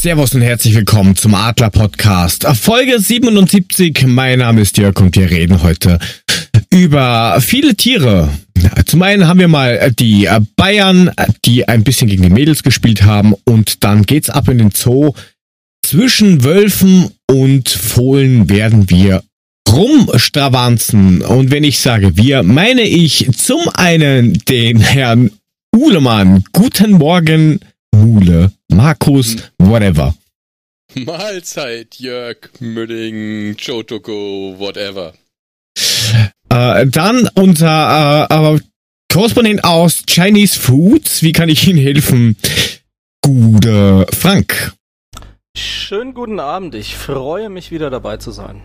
Servus und herzlich willkommen zum Adler Podcast. Folge 77. Mein Name ist Jörg und wir reden heute über viele Tiere. Zum einen haben wir mal die Bayern, die ein bisschen gegen die Mädels gespielt haben und dann geht's ab in den Zoo. Zwischen Wölfen und Fohlen werden wir rumstravanzen. Und wenn ich sage wir, meine ich zum einen den Herrn Uhlemann. Guten Morgen, Mule, Markus, whatever. Mahlzeit, Jörg, Müdding, Chotoko, whatever. Äh, dann unser äh, äh, Korrespondent aus Chinese Foods. Wie kann ich Ihnen helfen? Gute Frank. Schönen guten Abend. Ich freue mich wieder dabei zu sein.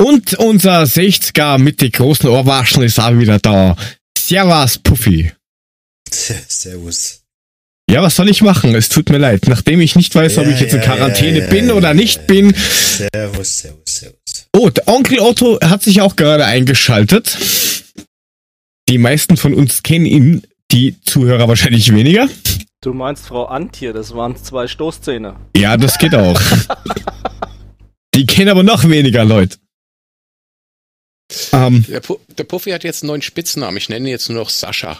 Und unser 60er mit den großen Ohrwaschen ist auch wieder da. Servus, Puffy. Servus. Ja, was soll ich machen? Es tut mir leid. Nachdem ich nicht weiß, ob Ja, ich jetzt in ja, Quarantäne ja, ja, bin ja, oder nicht bin. Servus, servus, servus. Oh, der Onkel Otto hat sich auch gerade eingeschaltet. Die meisten von uns kennen ihn, die Zuhörer wahrscheinlich weniger. Du meinst Frau Antje, das waren zwei Stoßzähne. Ja, das geht auch. die kennen aber noch weniger Leute. Ähm, Der, Pu der Puffy hat jetzt einen neuen Spitznamen. Ich nenne ihn jetzt nur noch Sascha.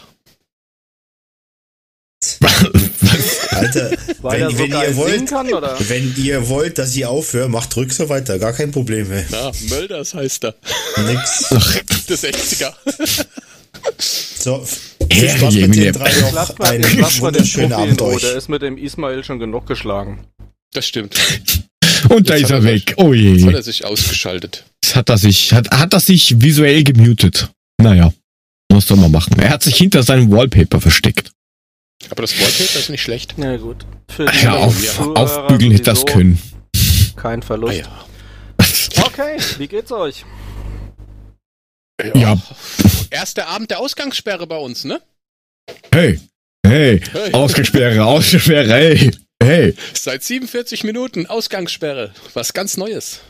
Alter, Weil wenn, so wenn ihr wollt, kann, oder? wenn ihr wollt, dass ich aufhöre, macht ruhig so weiter, gar kein Problem. Ey. Na, Mölders heißt er. Nix. Der 60er. So, viel Spaß mit den drei noch einen wunderschönen Abend euch. der ist mit dem Ismail schon genug geschlagen. Das stimmt. und da Jetzt ist hat er er weg. Oh Jetzt hat je. er sich ausgeschaltet. Jetzt hat er sich, hat, hat er sich visuell gemutet. Naja. Muss doch mal machen. Er hat sich hinter seinem Wallpaper versteckt. Aber das Wallpaper ist nicht schlecht. Ja gut. Für die Ja, auf, Zuhörer aufbügeln hätte das können. Kein Ah, Verlust. ja. Okay, wie geht's euch? Ja. Erster Abend der Ausgangssperre bei uns, ne? Hey, hey, Hey. Ausgesperre, Ausgesperre, hey, hey. Seit 47 Minuten Ausgangssperre. Was ganz Neues.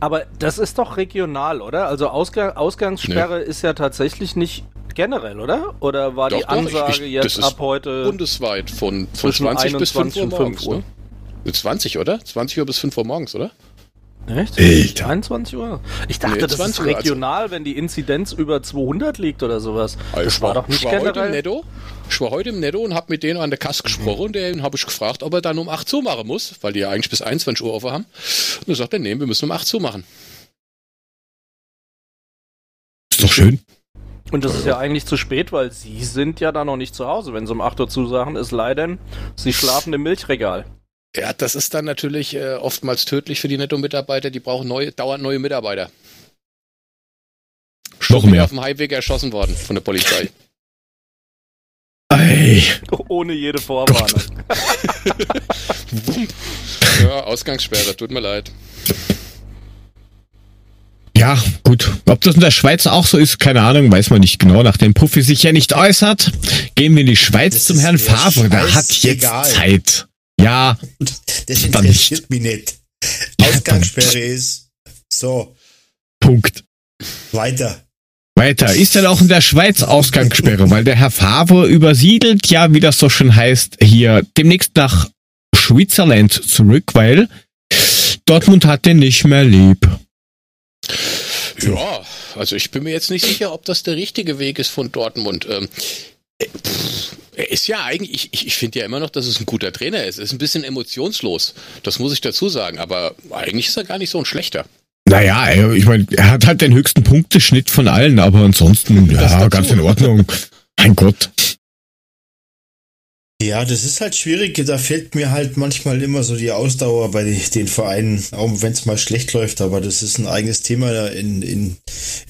Aber das ist doch regional, oder? Also Ausgang, Ausgangssperre ist ja tatsächlich nicht generell, oder? Oder war die Doch, doch, ich- Ansage ich- jetzt ab heute Bundesweit von, von zwischen 20 bis 5 21 Uhr morgens. 5 Uhr? Ne? 20, oder? 20 Uhr bis 5 Uhr morgens, oder? Echt? Alter. 21 Uhr? Ich dachte, Nee, das ist 20 Uhr, also- regional, wenn die Inzidenz über 200 liegt oder sowas. Also das ich war doch nicht ich war heute im generell. Netto. Ich war heute im Netto und habe mit denen an der Kasse gesprochen und den habe ich gefragt, ob er dann um 8 Uhr machen muss, weil die ja eigentlich bis 21 Uhr offen haben. Und er sagt nee, wir müssen um 8 Uhr machen. Ist doch schön. Und das ist ja eigentlich zu spät, weil sie sind ja da noch nicht zu Hause, wenn sie um 8 Uhr zusagen, es sei denn, sie schlafen im Milchregal. Ja, das ist dann natürlich äh, oftmals tödlich für die Netto-Mitarbeiter, die brauchen neue, dauernd neue Mitarbeiter. Noch mehr. auf dem Highweg erschossen worden von der Polizei. Ey, Ohne jede Vorwarnung. Ja, Ausgangssperre, tut mir leid. Ja, gut. Ob das in der Schweiz auch so ist, keine Ahnung, weiß man nicht genau. Nachdem Puffy sich ja nicht äußert, gehen wir in die Schweiz Das zum Herrn Favre. Der hat jetzt scheißegal. Zeit. Ja, Das interessiert mich nicht. Ausgangssperre ist. So, Punkt. weiter. Weiter. Ist denn auch in der Schweiz Ausgangssperre, weil der Herr Favre übersiedelt ja, wie das so schön heißt, hier demnächst nach Switzerland zurück, weil Dortmund hat den nicht mehr lieb. Ja, also ich bin mir jetzt nicht sicher, ob das der richtige Weg ist von Dortmund. Ähm, äh, pff, er ist ja eigentlich, ich, ich finde ja immer noch, dass es ein guter Trainer ist. Er ist ein bisschen emotionslos, das muss ich dazu sagen, aber eigentlich ist er gar nicht so ein schlechter. Naja, ich meine, er hat halt den höchsten Punkteschnitt von allen, aber ansonsten, ja, ganz in Ordnung. Mein Gott. Ja, das ist halt schwierig. Da fehlt mir halt manchmal immer so die Ausdauer bei den Vereinen, auch wenn es mal schlecht läuft. Aber das ist ein eigenes Thema in, in,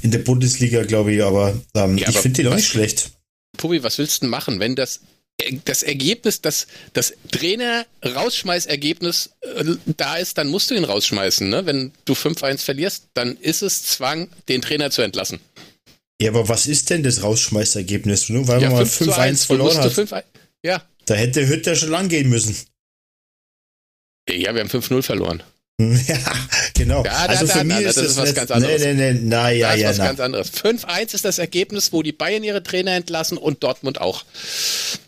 in der Bundesliga, glaube ich. Aber ähm, Ja, ich finde die auch nicht schlecht. Pubi, was willst du denn machen, wenn das, das Ergebnis, das, das Trainer-Rausschmeißergebnis äh, da ist, dann musst du ihn rausschmeißen. Ne? Wenn du 5-1 verlierst, dann ist es Zwang, den Trainer zu entlassen. Ja, aber was ist denn das Rausschmeißergebnis? Nur weil ja, man mal 5 zu 5-1 1, verloren hat. 5 Ja. Da hätte Hütter schon lang gehen müssen. Ja, wir haben 5-0 verloren. Ja, genau. Ja, da, also da, für da, mich da, ist das das ist was ganz anderes. Nee, nee, nee, na, ja, da ist ja, was na. ganz anderes. 5-1 ist das Ergebnis, wo die Bayern ihre Trainer entlassen und Dortmund auch.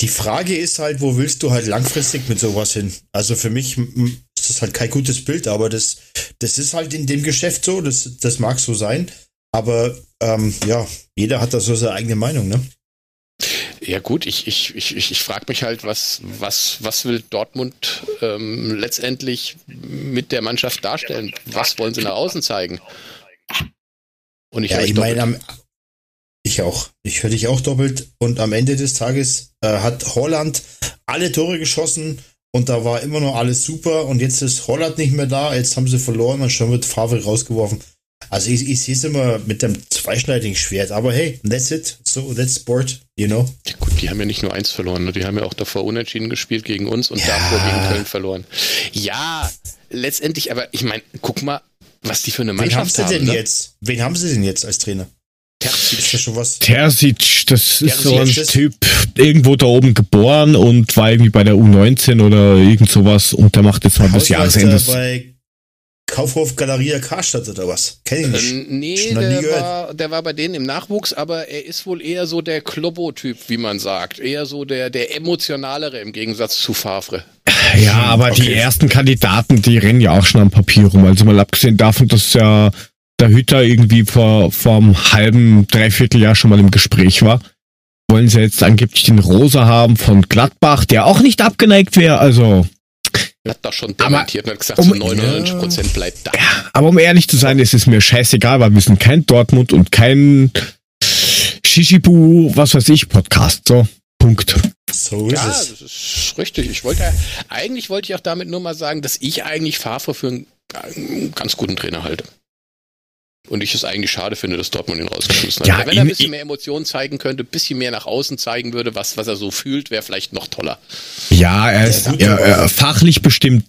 Die Frage ist halt, wo willst du halt langfristig mit sowas hin? Also für mich ist das halt kein gutes Bild, aber das, das ist halt in dem Geschäft so, das, das mag so sein. Aber ähm, ja, jeder hat da so seine eigene Meinung, ne? Ja gut, ich, ich, ich, ich, frage mich halt, was, was, was will Dortmund ähm, letztendlich mit der Mannschaft darstellen? Was wollen sie nach außen zeigen? Und ich Ja, ich meine, am- ich auch. Ich höre dich auch doppelt. Und am Ende des Tages äh, hat Holland alle Tore geschossen und da war immer noch alles super. Und jetzt ist Holland nicht mehr da. Jetzt haben sie verloren und schon wird Favre rausgeworfen. Also ich, ich sehe es immer mit dem zweischneidigen Schwert. Aber hey, that's it. So, that's sport, you know. Ja, gut, die haben ja nicht nur eins verloren, ne? die haben ja auch davor unentschieden gespielt gegen uns und Ja. davor gegen Köln verloren. Ja, letztendlich, aber ich meine, guck mal, was die für eine Wen haben Mannschaft sie haben. denn ne? jetzt? Wen haben sie denn jetzt als Trainer? Ist Terzic. das schon was? Terzic, das ist so ein Terzic ist- Typ, irgendwo da oben geboren und war irgendwie bei der U19 oder irgend sowas und der macht jetzt mal bis Jahresende. bei Kaufhof Galeria Karstadt oder was? Kenn ich nicht. Ähm, nee, der war, der war bei denen im Nachwuchs, aber er ist wohl eher so der Klobbo-Typ, wie man sagt. Eher so der, der emotionalere im Gegensatz zu Favre. Ja, aber die Okay. ersten Kandidaten, die rennen ja auch schon am Papier rum. Also mal abgesehen davon, dass ja der Hütter irgendwie vor, vor einem halben, dreiviertel Jahr schon mal im Gespräch war, wollen sie jetzt angeblich den Rosa haben von Gladbach, der auch nicht abgeneigt wäre. Also, hat doch schon Aber dementiert und hat gesagt, um- zu 99 Prozent bleibt da. aber um ehrlich zu sein, ist es mir scheißegal, weil wir sind kein Dortmund und kein Shishibu, was weiß ich, Podcast. So, Punkt. So ist Ja, es. das ist richtig. Ich wollte, eigentlich wollte ich auch damit nur mal sagen, dass ich eigentlich Favre für einen, einen ganz guten Trainer halte. Und ich es eigentlich schade finde, dass Dortmund ihn rausgeschmissen hat. Ja, wenn er ein bisschen mehr Emotionen zeigen könnte, ein bisschen mehr nach außen zeigen würde, was, was er so fühlt, wäre vielleicht noch toller. Ja, er ist er, er, fachlich bestimmt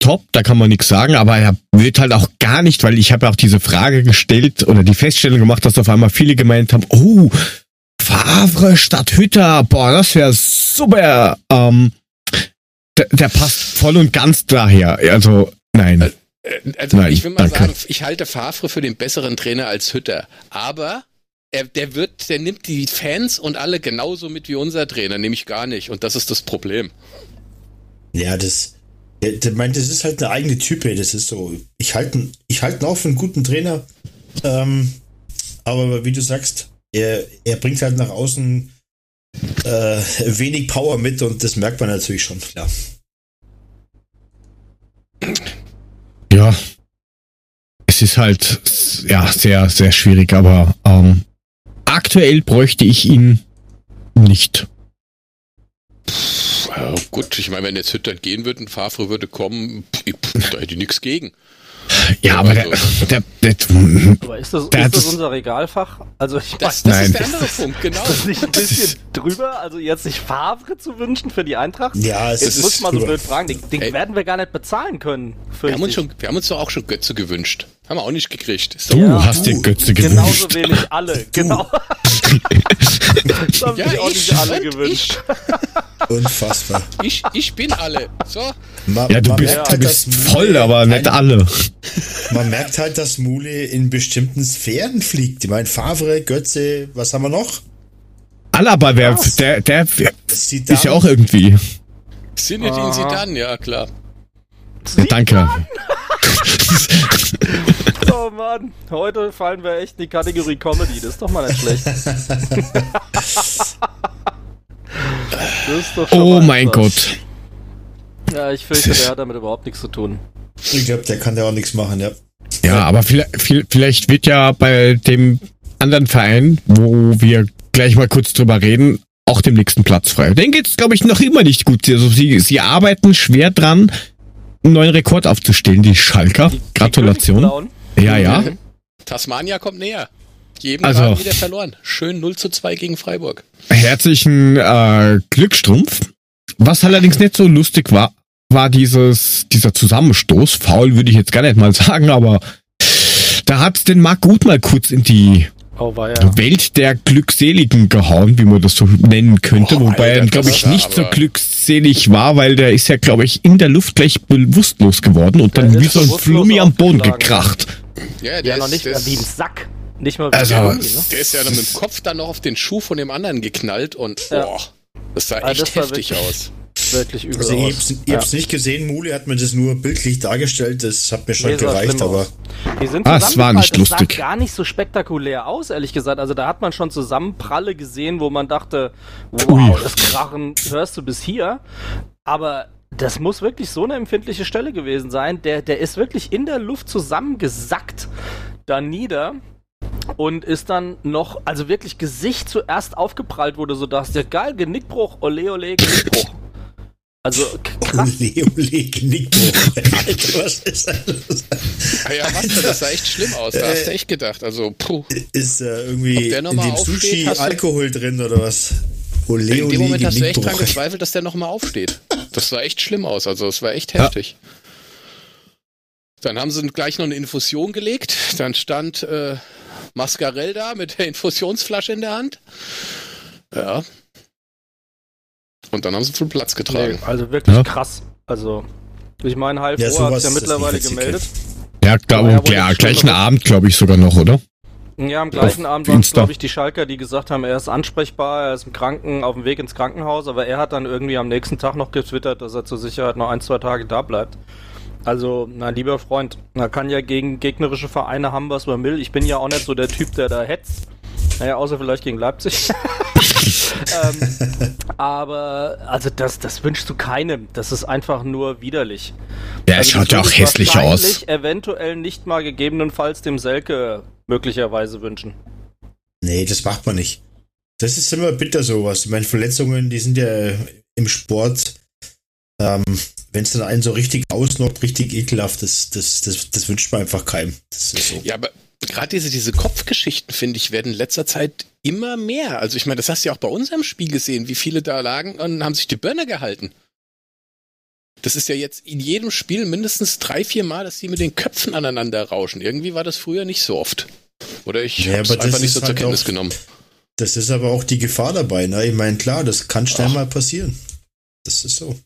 top, da kann man nichts sagen, aber er wird halt auch gar nicht, weil ich habe ja auch diese Frage gestellt oder die Feststellung gemacht, dass auf einmal viele gemeint haben, oh, Favre statt Hütter, boah, das wäre super. Ähm, der, der passt voll und ganz daher. Also, nein. Äh, Also Nein, ich will mal danke. sagen, ich halte Favre für den besseren Trainer als Hütter. Aber er, der wird, der nimmt die Fans und alle genauso mit wie unser Trainer, nämlich gar nicht. Und das ist das Problem. Ja, das, der, der meint, das ist halt eine eigene Type. Das ist so. Ich halte ihn- ich halte ihn auch für einen guten Trainer. Ähm, aber wie du sagst, er, er bringt halt nach außen äh, wenig Power mit und das merkt man natürlich schon, klar. Ja. Es ist halt, ja, sehr, sehr schwierig, aber ähm, aktuell bräuchte ich ihn nicht. Ja, gut, ich meine, wenn jetzt Hütter gehen würde und Favre würde kommen, pff, da hätte ich nichts gegen. Ja, aber der, der, der, Aber ist das, Der ist das unser Regalfach? Also ich Das, weiß das Nein. ist der andere Punkt, genau. ist das nicht ein bisschen drüber, also jetzt sich Favre zu wünschen für die Eintracht? Ja, es Jetzt ist muss man so blöd fragen, den, den Ey. werden wir gar nicht bezahlen können. Wir haben, uns schon, wir haben uns doch auch schon Götze gewünscht. Haben wir auch nicht gekriegt. Du Ja, hast du. den Götze ich. Genauso gewünscht. wenig alle, genau. das haben Ja, sich auch ich nicht alle gewünscht. unfassbar. Ich, ich bin alle. So, Ma- Ja, du man bist, merkt du halt, bist dass voll, Mule aber nicht ein- alle. Man merkt halt, dass Mule in bestimmten Sphären fliegt. Ich meine, Favre, Götze, was haben wir noch? Alaba, der, der, der Zidane. ist ja auch irgendwie. Zinedine Aha. Zidane, ja klar. Ja, danke. Oh Mann, heute fallen wir echt in die Kategorie Comedy. Das ist doch mal nicht schlecht. das ist doch schon Oh mal mein. Gott. Ja, ich fürchte, der hat damit überhaupt nichts zu tun. Ich glaube, der kann da auch nichts machen, ja. Ja, aber vielleicht, vielleicht wird ja bei dem anderen Verein, wo wir gleich mal kurz drüber reden, auch dem nächsten Platz frei. Den geht's, glaube ich, noch immer nicht gut. Also sie, sie arbeiten schwer dran, einen neuen Rekord aufzustellen, die Schalker. Die- die Gratulation. Ja, ja. Tasmania kommt näher. Also- also, wieder verloren. Schön 0 zu 2 gegen Freiburg. Herzlichen äh, Glückstrumpf. Was allerdings nicht so lustig war, war dieses, dieser Zusammenstoß. Faul würde ich jetzt gar nicht mal sagen, aber da hat den Marc Gut mal kurz in die oh, Welt der Glückseligen gehauen, wie man das so nennen könnte, oh, wobei er, glaube ich, nicht so glückselig war, weil der ist ja, glaube ich, in der Luft gleich bewusstlos geworden und dann wie so ein Flummi am Boden gekracht. Ja, der ja, noch nicht mehr wie ein Sack. Nicht mal wie also, ein Flummi, ne? Der ist ja dann mit dem Kopf dann noch auf den Schuh von dem anderen geknallt und ja. boah, das sah echt das heftig aus wirklich übel also ich, aus. Ich hab's nicht gesehen, Muli hat mir das nur bildlich dargestellt, das hat mir schon nee, gereicht, aber. Die sind ah, es war nicht lustig. Das sah gar nicht so spektakulär aus, ehrlich gesagt. Also da hat man schon Zusammenpralle gesehen, wo man dachte, wow, das Krachen hörst du bis hier. Aber das muss wirklich so eine empfindliche Stelle gewesen sein. Der, der ist wirklich in der Luft zusammengesackt da nieder und ist dann noch, also wirklich Gesicht zuerst aufgeprallt, wurde so dachtest, ja geil, Genickbruch, ole ole, Genickbruch. Also krass. Ole, Genickbruch. Alter, was ist das? Ah ja, was, das sah echt schlimm aus, da hast du echt gedacht, also puh. Ist äh, irgendwie in dem Sushi Alkohol drin oder was? Ole, in dem Moment hast du echt dran gezweifelt, dass der nochmal aufsteht. Das sah echt schlimm aus, also es war echt heftig. Ja. Dann haben sie gleich noch eine Infusion gelegt, dann stand äh, Mascarell da mit der Infusionsflasche in der Hand. Ja. Und dann haben sie viel Platz getragen. Nee, also wirklich ja. krass. Also, ich meine, Halb ja, hat es ja mittlerweile gemeldet. Ja, glaub, ja, gleichen Abend, glaube ich, sogar noch, oder? Ja, am gleichen Auf Abend waren es, glaube ich, die Schalker, die gesagt haben, er ist ansprechbar, er ist im Kranken, auf dem Weg ins Krankenhaus, aber er hat dann irgendwie am nächsten Tag noch getwittert, dass er zur Sicherheit noch ein, zwei Tage da bleibt. Also, na, lieber Freund, man kann ja gegen gegnerische Vereine haben, was man will. Ich bin ja auch nicht so der Typ, der da hetzt. Naja, außer vielleicht gegen Leipzig. ähm, aber, also, das, das wünschst du keinem. Das ist einfach nur widerlich. Ja, es also, schaut ja auch hässlich aus. eventuell nicht mal gegebenenfalls dem Selke möglicherweise wünschen. Nee, das macht man nicht. Das ist immer bitter sowas. Ich meine, Verletzungen, die sind ja im Sport ähm, Wenn es dann einen so richtig ausnockt, richtig ekelhaft, das, das, das, das wünscht man einfach keinem. So. Ja, aber gerade diese, diese Kopfgeschichten, finde ich, werden in letzter Zeit immer mehr. Also ich meine, das hast du ja auch bei unserem Spiel gesehen, wie viele da lagen und haben sich die Birne gehalten. Das ist ja jetzt in jedem Spiel mindestens drei, vier Mal, dass die mit den Köpfen aneinander rauschen. Irgendwie war das früher nicht so oft. Oder ich ja, habe es einfach nicht so halt zur Kenntnis auch, genommen. Das ist aber auch die Gefahr dabei. Ne? Ich meine, klar, das kann schnell Ach. mal passieren. Das ist so.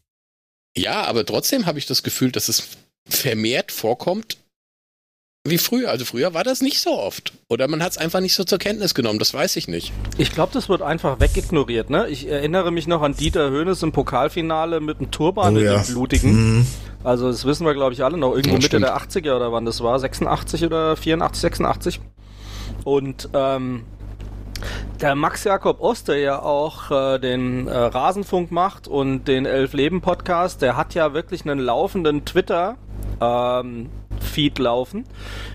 Ja, aber trotzdem habe ich das Gefühl, dass es vermehrt vorkommt wie früher. Also früher war das nicht so oft. Oder man hat es einfach nicht so zur Kenntnis genommen, das weiß ich nicht. Ich glaube, das wird einfach wegignoriert, ne? Ich erinnere mich noch an Dieter Höhnes im Pokalfinale mit dem Turban oh, ja. dem blutigen. Mhm. Also das wissen wir, glaube ich, alle noch. Irgendwo ja, Mitte der 80er oder wann das war. 86 oder 84, 86. Und ähm, der Max Jakob Ost, der ja auch äh, den äh, Rasenfunk macht und den Elf Leben Podcast, der hat ja wirklich einen laufenden Twitter ähm, Feed laufen,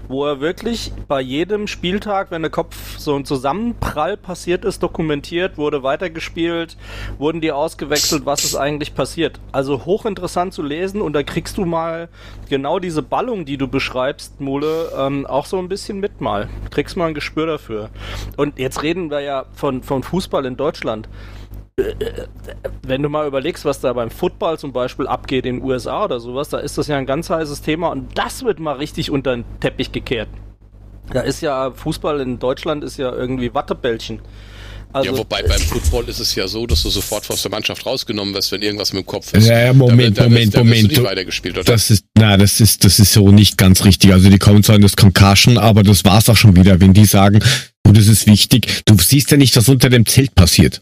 wo er wirklich bei jedem Spieltag, wenn der Kopf so ein Zusammenprall passiert ist, dokumentiert, wurde weitergespielt, wurden die ausgewechselt, was ist eigentlich passiert. Also hochinteressant zu lesen und da kriegst du mal genau diese Ballung, die du beschreibst, Mule, ähm, auch so ein bisschen mit mal. Kriegst mal ein Gespür dafür. Und jetzt reden wir ja von, von Fußball in Deutschland wenn du mal überlegst, was da beim Football zum Beispiel abgeht in den USA oder sowas, da ist das ja ein ganz heißes Thema und das wird mal richtig unter den Teppich gekehrt. Da ist ja Fußball in Deutschland ist ja irgendwie Wattebällchen. Also, ja, wobei beim Football ist es ja so, dass du sofort aus der Mannschaft rausgenommen wirst, wenn irgendwas mit dem Kopf ist. Ja, ja Moment, da, da, Moment, da, Moment. Du, weitergespielt, oder? Das ist, na, das ist, das ist so nicht ganz richtig. Also die kommen zwar in das Concussion, aber das war's auch schon wieder, wenn die sagen, oh, das ist wichtig. Du siehst ja nicht, was unter dem Zelt passiert.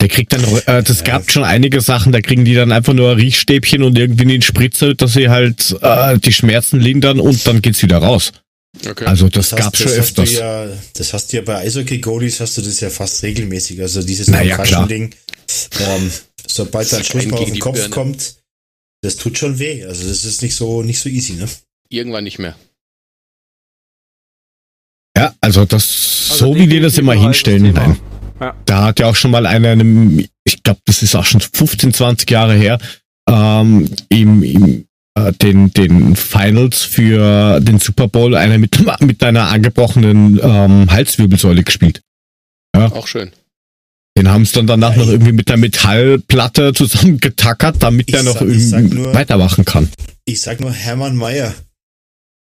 Der kriegt dann, äh, das gab schon einige Sachen, da kriegen die dann einfach nur ein Riechstäbchen und irgendwie einen Spritzer, dass sie halt äh, die Schmerzen lindern und dann geht's wieder raus. Okay. Also das, das gab schon öfters. Ja, das hast du ja bei Eishockey-Goalies hast du das ja fast regelmäßig. Also dieses naja, Ding, ähm, sobald dein Schuss mal auf den Kopf Birne. kommt, das tut schon weh. Also das ist nicht so, nicht so easy, ne? Irgendwann nicht mehr. Ja, also das, also so wie die das immer hinstellen, nein. Ja. Da hat ja auch schon mal einer, ich glaube, das ist auch schon 15, 20 Jahre her, ähm, im, im äh, den, den Finals für den Super Bowl einer mit, mit einer angebrochenen ähm, Halswirbelsäule gespielt. Ja. Auch schön. Den haben es dann danach ja, noch irgendwie mit der Metallplatte zusammengetackert, damit er noch irgendwie nur, weitermachen kann. Ich sag nur Hermann Mayer.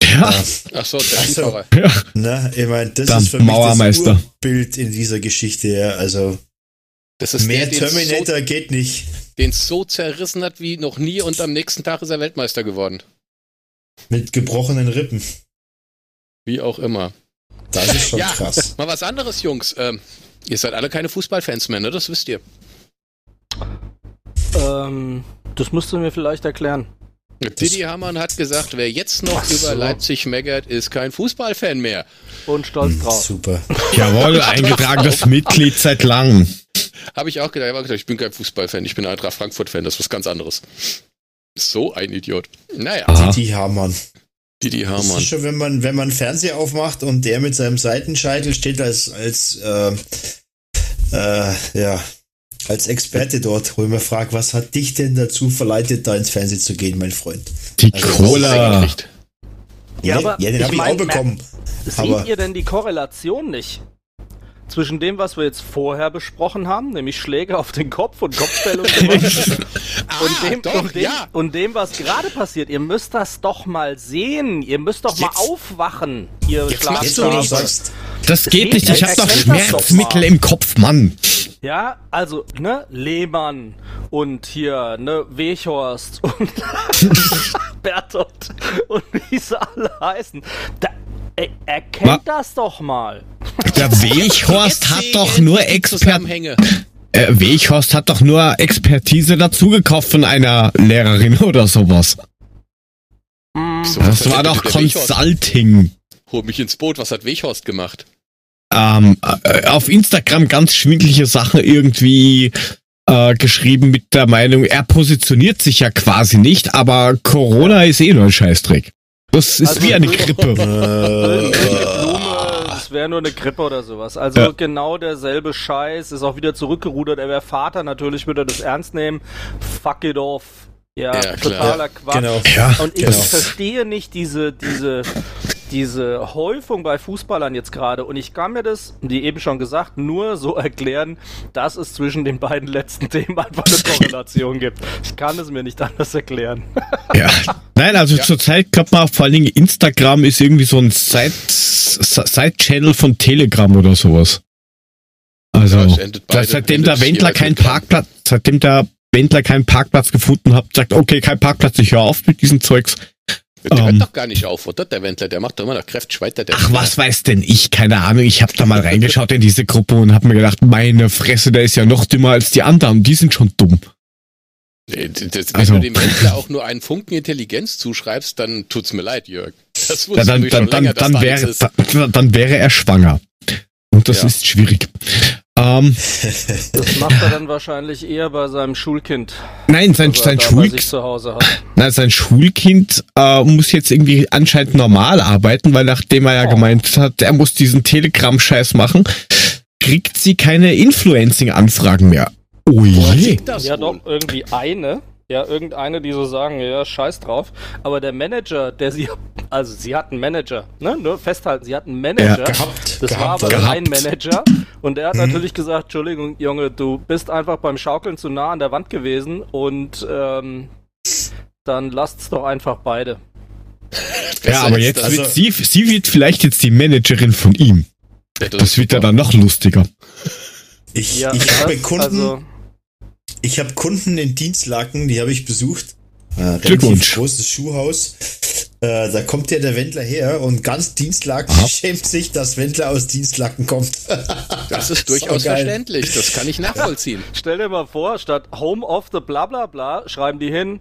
Ja. Ach so, der also, ja. Na, ich meine, das Dann ist für mich Mauermeister. das Bild in dieser Geschichte. Ja. Also mehr der, Terminator so, geht nicht. Den so zerrissen hat wie noch nie und am nächsten Tag ist er Weltmeister geworden. Mit gebrochenen Rippen. Wie auch immer. Das ist schon ja, krass. Mal was anderes, Jungs. Ähm, ihr seid alle keine Fußballfans mehr, ne? Das wisst ihr. Ähm, das musst du mir vielleicht erklären. Didi Hamann hat gesagt, wer jetzt noch so. über Leipzig meckert, ist kein Fußballfan mehr. Und stolz hm, drauf. Super. Jawohl, eingetragenes Mitglied seit langem. Habe ich auch gedacht, ich, bin kein Fußballfan, ich bin Eintracht Frankfurt-Fan, das ist was ganz anderes. So ein Idiot. Naja. Didi Hamann. Didi Hamann. Das ist schon, wenn man, wenn man Fernseher aufmacht und der mit seinem Seitenscheitel steht als, als äh, äh, ja, als Experte dort, wo ich mir frage, was hat dich denn dazu verleitet, da ins Fernsehen zu gehen, mein Freund? Die also, Cola. Ja, aber ja, den habe ich auch bekommen. Seht ihr denn die Korrelation nicht? zwischen dem, was wir jetzt vorher besprochen haben, nämlich Schläge auf den Kopf und Kopfbälle und, ah, und, dem, doch, und, dem, ja. und dem, was gerade passiert. Ihr müsst das doch mal sehen. Ihr müsst doch jetzt, mal aufwachen, ihr Schlaftrunken. Das geht nicht. Ich hab doch Schmerzmittel im Kopf, Mann. Ja, also, ne, Lehmann und hier, ne, Wechhorst und Bertolt und wie sie alle heißen. Da, er, erkennt Ma das doch mal. Der Wechhorst hat doch nur Expertise. Äh, Wechhorst hat doch nur Expertise dazugekauft von einer Lehrerin oder sowas. Mm. Das war doch Consulting. Hol mich ins Boot, was hat Wechhorst gemacht? Ähm, äh, auf Instagram ganz schwindliche Sachen irgendwie äh, geschrieben mit der Meinung, er positioniert sich ja quasi nicht, aber Corona ist eh nur ein Scheißdreck. Das ist also wie eine Grippe. Das wäre nur eine Grippe oder sowas. Also ja. genau derselbe Scheiß, ist auch wieder zurückgerudert. Er wäre Vater, natürlich würde er das ernst nehmen. Fuck it off. Ja, ja totaler Quatsch. Genau. Ja, und ich genau. verstehe nicht diese, diese, diese Häufung bei Fußballern jetzt gerade, und ich kann mir das, wie eben schon gesagt, nur so erklären, dass es zwischen den beiden letzten Themen einfach eine Korrelation gibt. Ich kann es mir nicht anders erklären. Ja. Nein, also ja. zurzeit glaubt man vor allen Dingen Instagram ist irgendwie so ein Side-Channel von Telegram oder sowas. Also, ja, seitdem der Wendler keinen Parkplatz, seitdem der Wendler keinen Parkplatz gefunden hat, sagt, okay, kein Parkplatz, ich höre auf mit diesem Zeugs. Der um, hört ähm. doch gar nicht auf, oder? Der Wendler, der macht doch immer noch kräftig weiter. Ach, was weiß denn ich? Keine Ahnung. Ich habe da mal reingeschaut in diese Gruppe und habe mir gedacht, meine Fresse, der ist ja noch dümmer als die anderen. Die sind schon dumm. Das, wenn also, du dem Wendler auch nur einen Funken Intelligenz zuschreibst, dann tut's mir leid, Jörg. Das wusste dann, dann, dann, länger, dann, wäre, dann, dann wäre er schwanger. Und das ja. ist schwierig. Ähm, das macht er dann wahrscheinlich eher bei seinem Schulkind. Nein, sein, sein, Schulkind. Nein, sein Schulkind äh, muss jetzt irgendwie anscheinend normal arbeiten, weil nachdem er ja oh. gemeint hat, er muss diesen Telegram-Scheiß machen, kriegt sie keine Influencing-Anfragen mehr. Ui. Ja, doch, irgendwie eine. Ja, irgendeine, die so sagen, ja, scheiß drauf. Aber der Manager, der sie, also sie hat einen Manager, ne? Nur festhalten, sie hat einen Manager. Ja, gehabt, das gehabt, war aber gehabt. ein Manager. Und er hat mhm. natürlich gesagt, Entschuldigung, Junge, du bist einfach beim Schaukeln zu nah an der Wand gewesen und ähm, dann lasst's doch einfach beide. ja, aber jetzt also, wird sie, sie wird vielleicht jetzt die Managerin von ihm. das, das wird ja dann noch lustiger. Ich, ja, ich habe Kunden, also, ich habe Kunden in Dienstlaken, die habe ich besucht. Äh, Glückwunsch. großes Schuhhaus. Äh, da kommt ja der Wendler her und ganz Dienstlaken Aha. schämt sich, dass Wendler aus Dienstlaken kommt. das ist durchaus verständlich. Das kann ich nachvollziehen. Stell dir mal vor, statt Home of the bla bla bla schreiben die hin,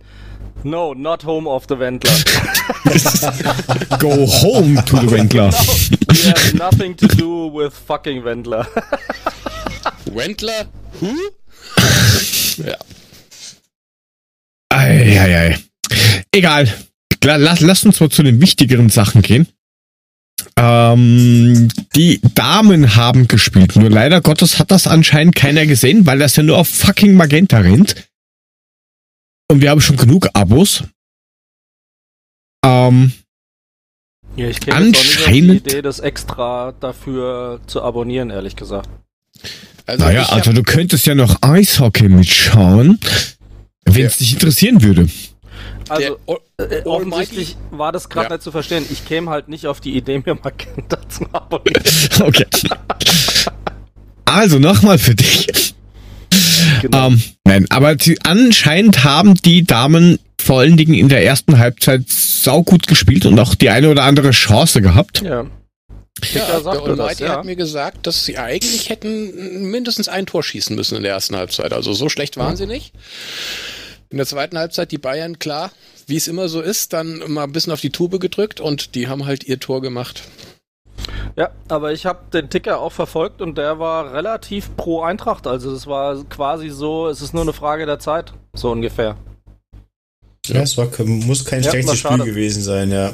No, not home of the Wendler. Go home to the Wendler. No, we have nothing to do with fucking Wendler. Wendler? Who? Ja. Eieiei. Egal. Lass, lass uns mal zu den wichtigeren Sachen gehen. Ähm, die Damen haben gespielt. Nur leider Gottes hat das anscheinend keiner gesehen, weil das ja nur auf fucking Magenta rennt. Und wir haben schon genug Abos. Ähm, ja, ich kenne anscheinend die Idee, das extra dafür zu abonnieren, ehrlich gesagt. Also naja, also du könntest ja noch Eishockey mitschauen, wenn es ja. dich interessieren würde. Also, äh, offensichtlich war das gerade ja. nicht zu verstehen. Ich käme halt nicht auf die Idee, mir Magenta zu abonnieren. okay. Also, nochmal für dich. Genau. Ähm, nein, aber die, anscheinend haben die Damen vor allen Dingen in der ersten Halbzeit saugut gespielt und auch die eine oder andere Chance gehabt. Ja. Ja, der Almighty ja. hat mir gesagt, dass sie eigentlich hätten mindestens ein Tor schießen müssen in der ersten Halbzeit. Also so schlecht waren sie nicht. In der zweiten Halbzeit die Bayern, klar, wie es immer so ist, dann mal ein bisschen auf die Tube gedrückt und die haben halt ihr Tor gemacht. Ja, aber ich habe den Ticker auch verfolgt und der war relativ pro Eintracht. Also es war quasi so, es ist nur eine Frage der Zeit, so ungefähr. Ja, es war, muss kein ja, schlechtes Spiel gewesen sein, ja.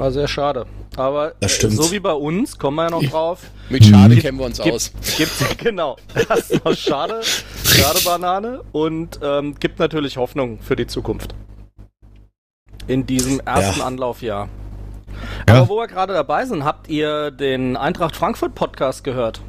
War sehr schade. Aber äh, so wie bei uns, kommen wir ja noch drauf. Mit Schade gibt, kennen wir uns gibt, aus. Gibt, genau. Das ist noch Schade, Schade Banane und ähm, gibt natürlich Hoffnung für die Zukunft. In diesem ersten ja. Anlaufjahr. Ja. Aber wo wir gerade dabei sind, habt ihr den Eintracht Frankfurt Podcast gehört?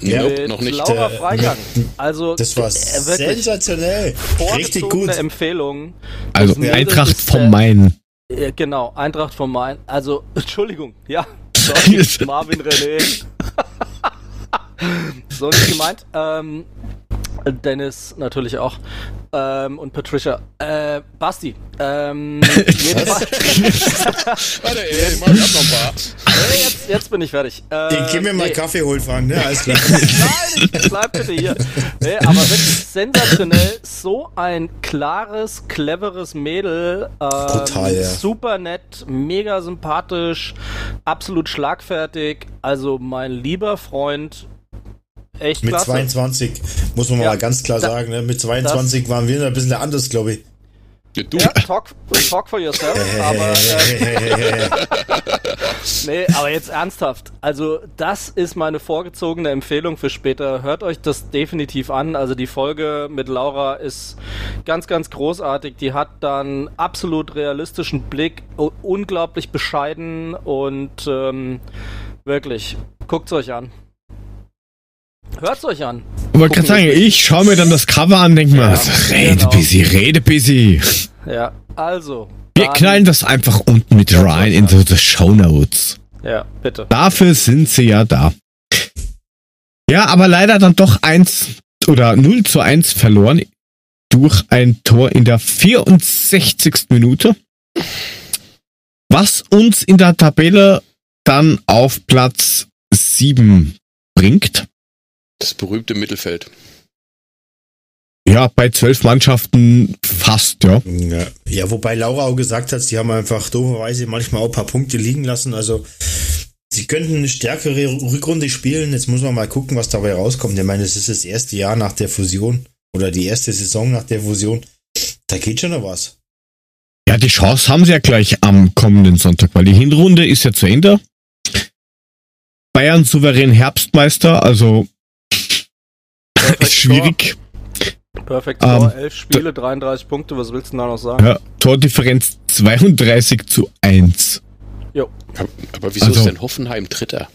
Ja, mit noch nicht. Laura äh, Freigang. Also, das war sensationell. Richtig gut. Empfehlung. Also, Eintracht vom Main. Genau, Eintracht vom Main. Also, Entschuldigung, ja. Sorry, Marvin René. so nicht gemeint. Ähm, Dennis natürlich auch. Ähm, und Patricia. Äh, Basti. Ähm, jedenfalls. Warte, ey, mach noch ein paar. Nee, jetzt, jetzt bin ich fertig. Äh, ich geh mir mal nee. Kaffee holen, Frank, ne? Alles klar. Nein, bleib bitte hier. Nee, aber wirklich sensationell. So ein klares, cleveres Mädel. Ähm, Total, ja. Super nett, mega sympathisch, absolut schlagfertig. Also mein lieber Freund, Echt Mit klasse. 22, muss man ja, mal ganz klar da, sagen, ne? mit 22 waren wir ein bisschen anders, glaube ich. Du. Ja, talk, talk for yourself, aber, äh, nee, aber jetzt ernsthaft. Also, das ist meine vorgezogene Empfehlung für später. Hört euch das definitiv an. Also, die Folge mit Laura ist ganz, ganz großartig. Die hat dann absolut realistischen Blick, unglaublich bescheiden und ähm, wirklich, guckt's euch an. Hört's euch an. Ich wollte gerade sagen, ich schaue mir dann das Cover an, denke ja, mir, rede genau. busy, rede busy. Ja, also. Wir knallen das einfach unten mit rein in so die Show Notes. Ja, bitte. Dafür sind sie ja da. Ja, aber leider dann doch eins oder 0 zu 1 verloren durch ein Tor in der 64. Minute. Was uns in der Tabelle dann auf Platz 7 bringt. Das berühmte Mittelfeld. Ja, bei zwölf Mannschaften fast, ja. ja. ja. wobei Laura auch gesagt hat, sie haben einfach dooferweise manchmal auch ein paar Punkte liegen lassen. Also sie könnten eine stärkere Rückrunde spielen. Jetzt muss man mal gucken, was dabei rauskommt. Ich meine, es ist das erste Jahr nach der Fusion oder die erste Saison nach der Fusion. Da geht schon noch was. Ja, die Chance haben sie ja gleich am kommenden Sonntag, weil die Hinrunde ist ja zu Ende. Bayern souverän Herbstmeister, also ist schwierig. Perfekt Score, um, 11 Spiele, 33 Punkte, was willst du da noch sagen? Ja, Tordifferenz 32 zu 1. Jo. Aber, aber wieso also, ist denn Hoffenheim Dritter?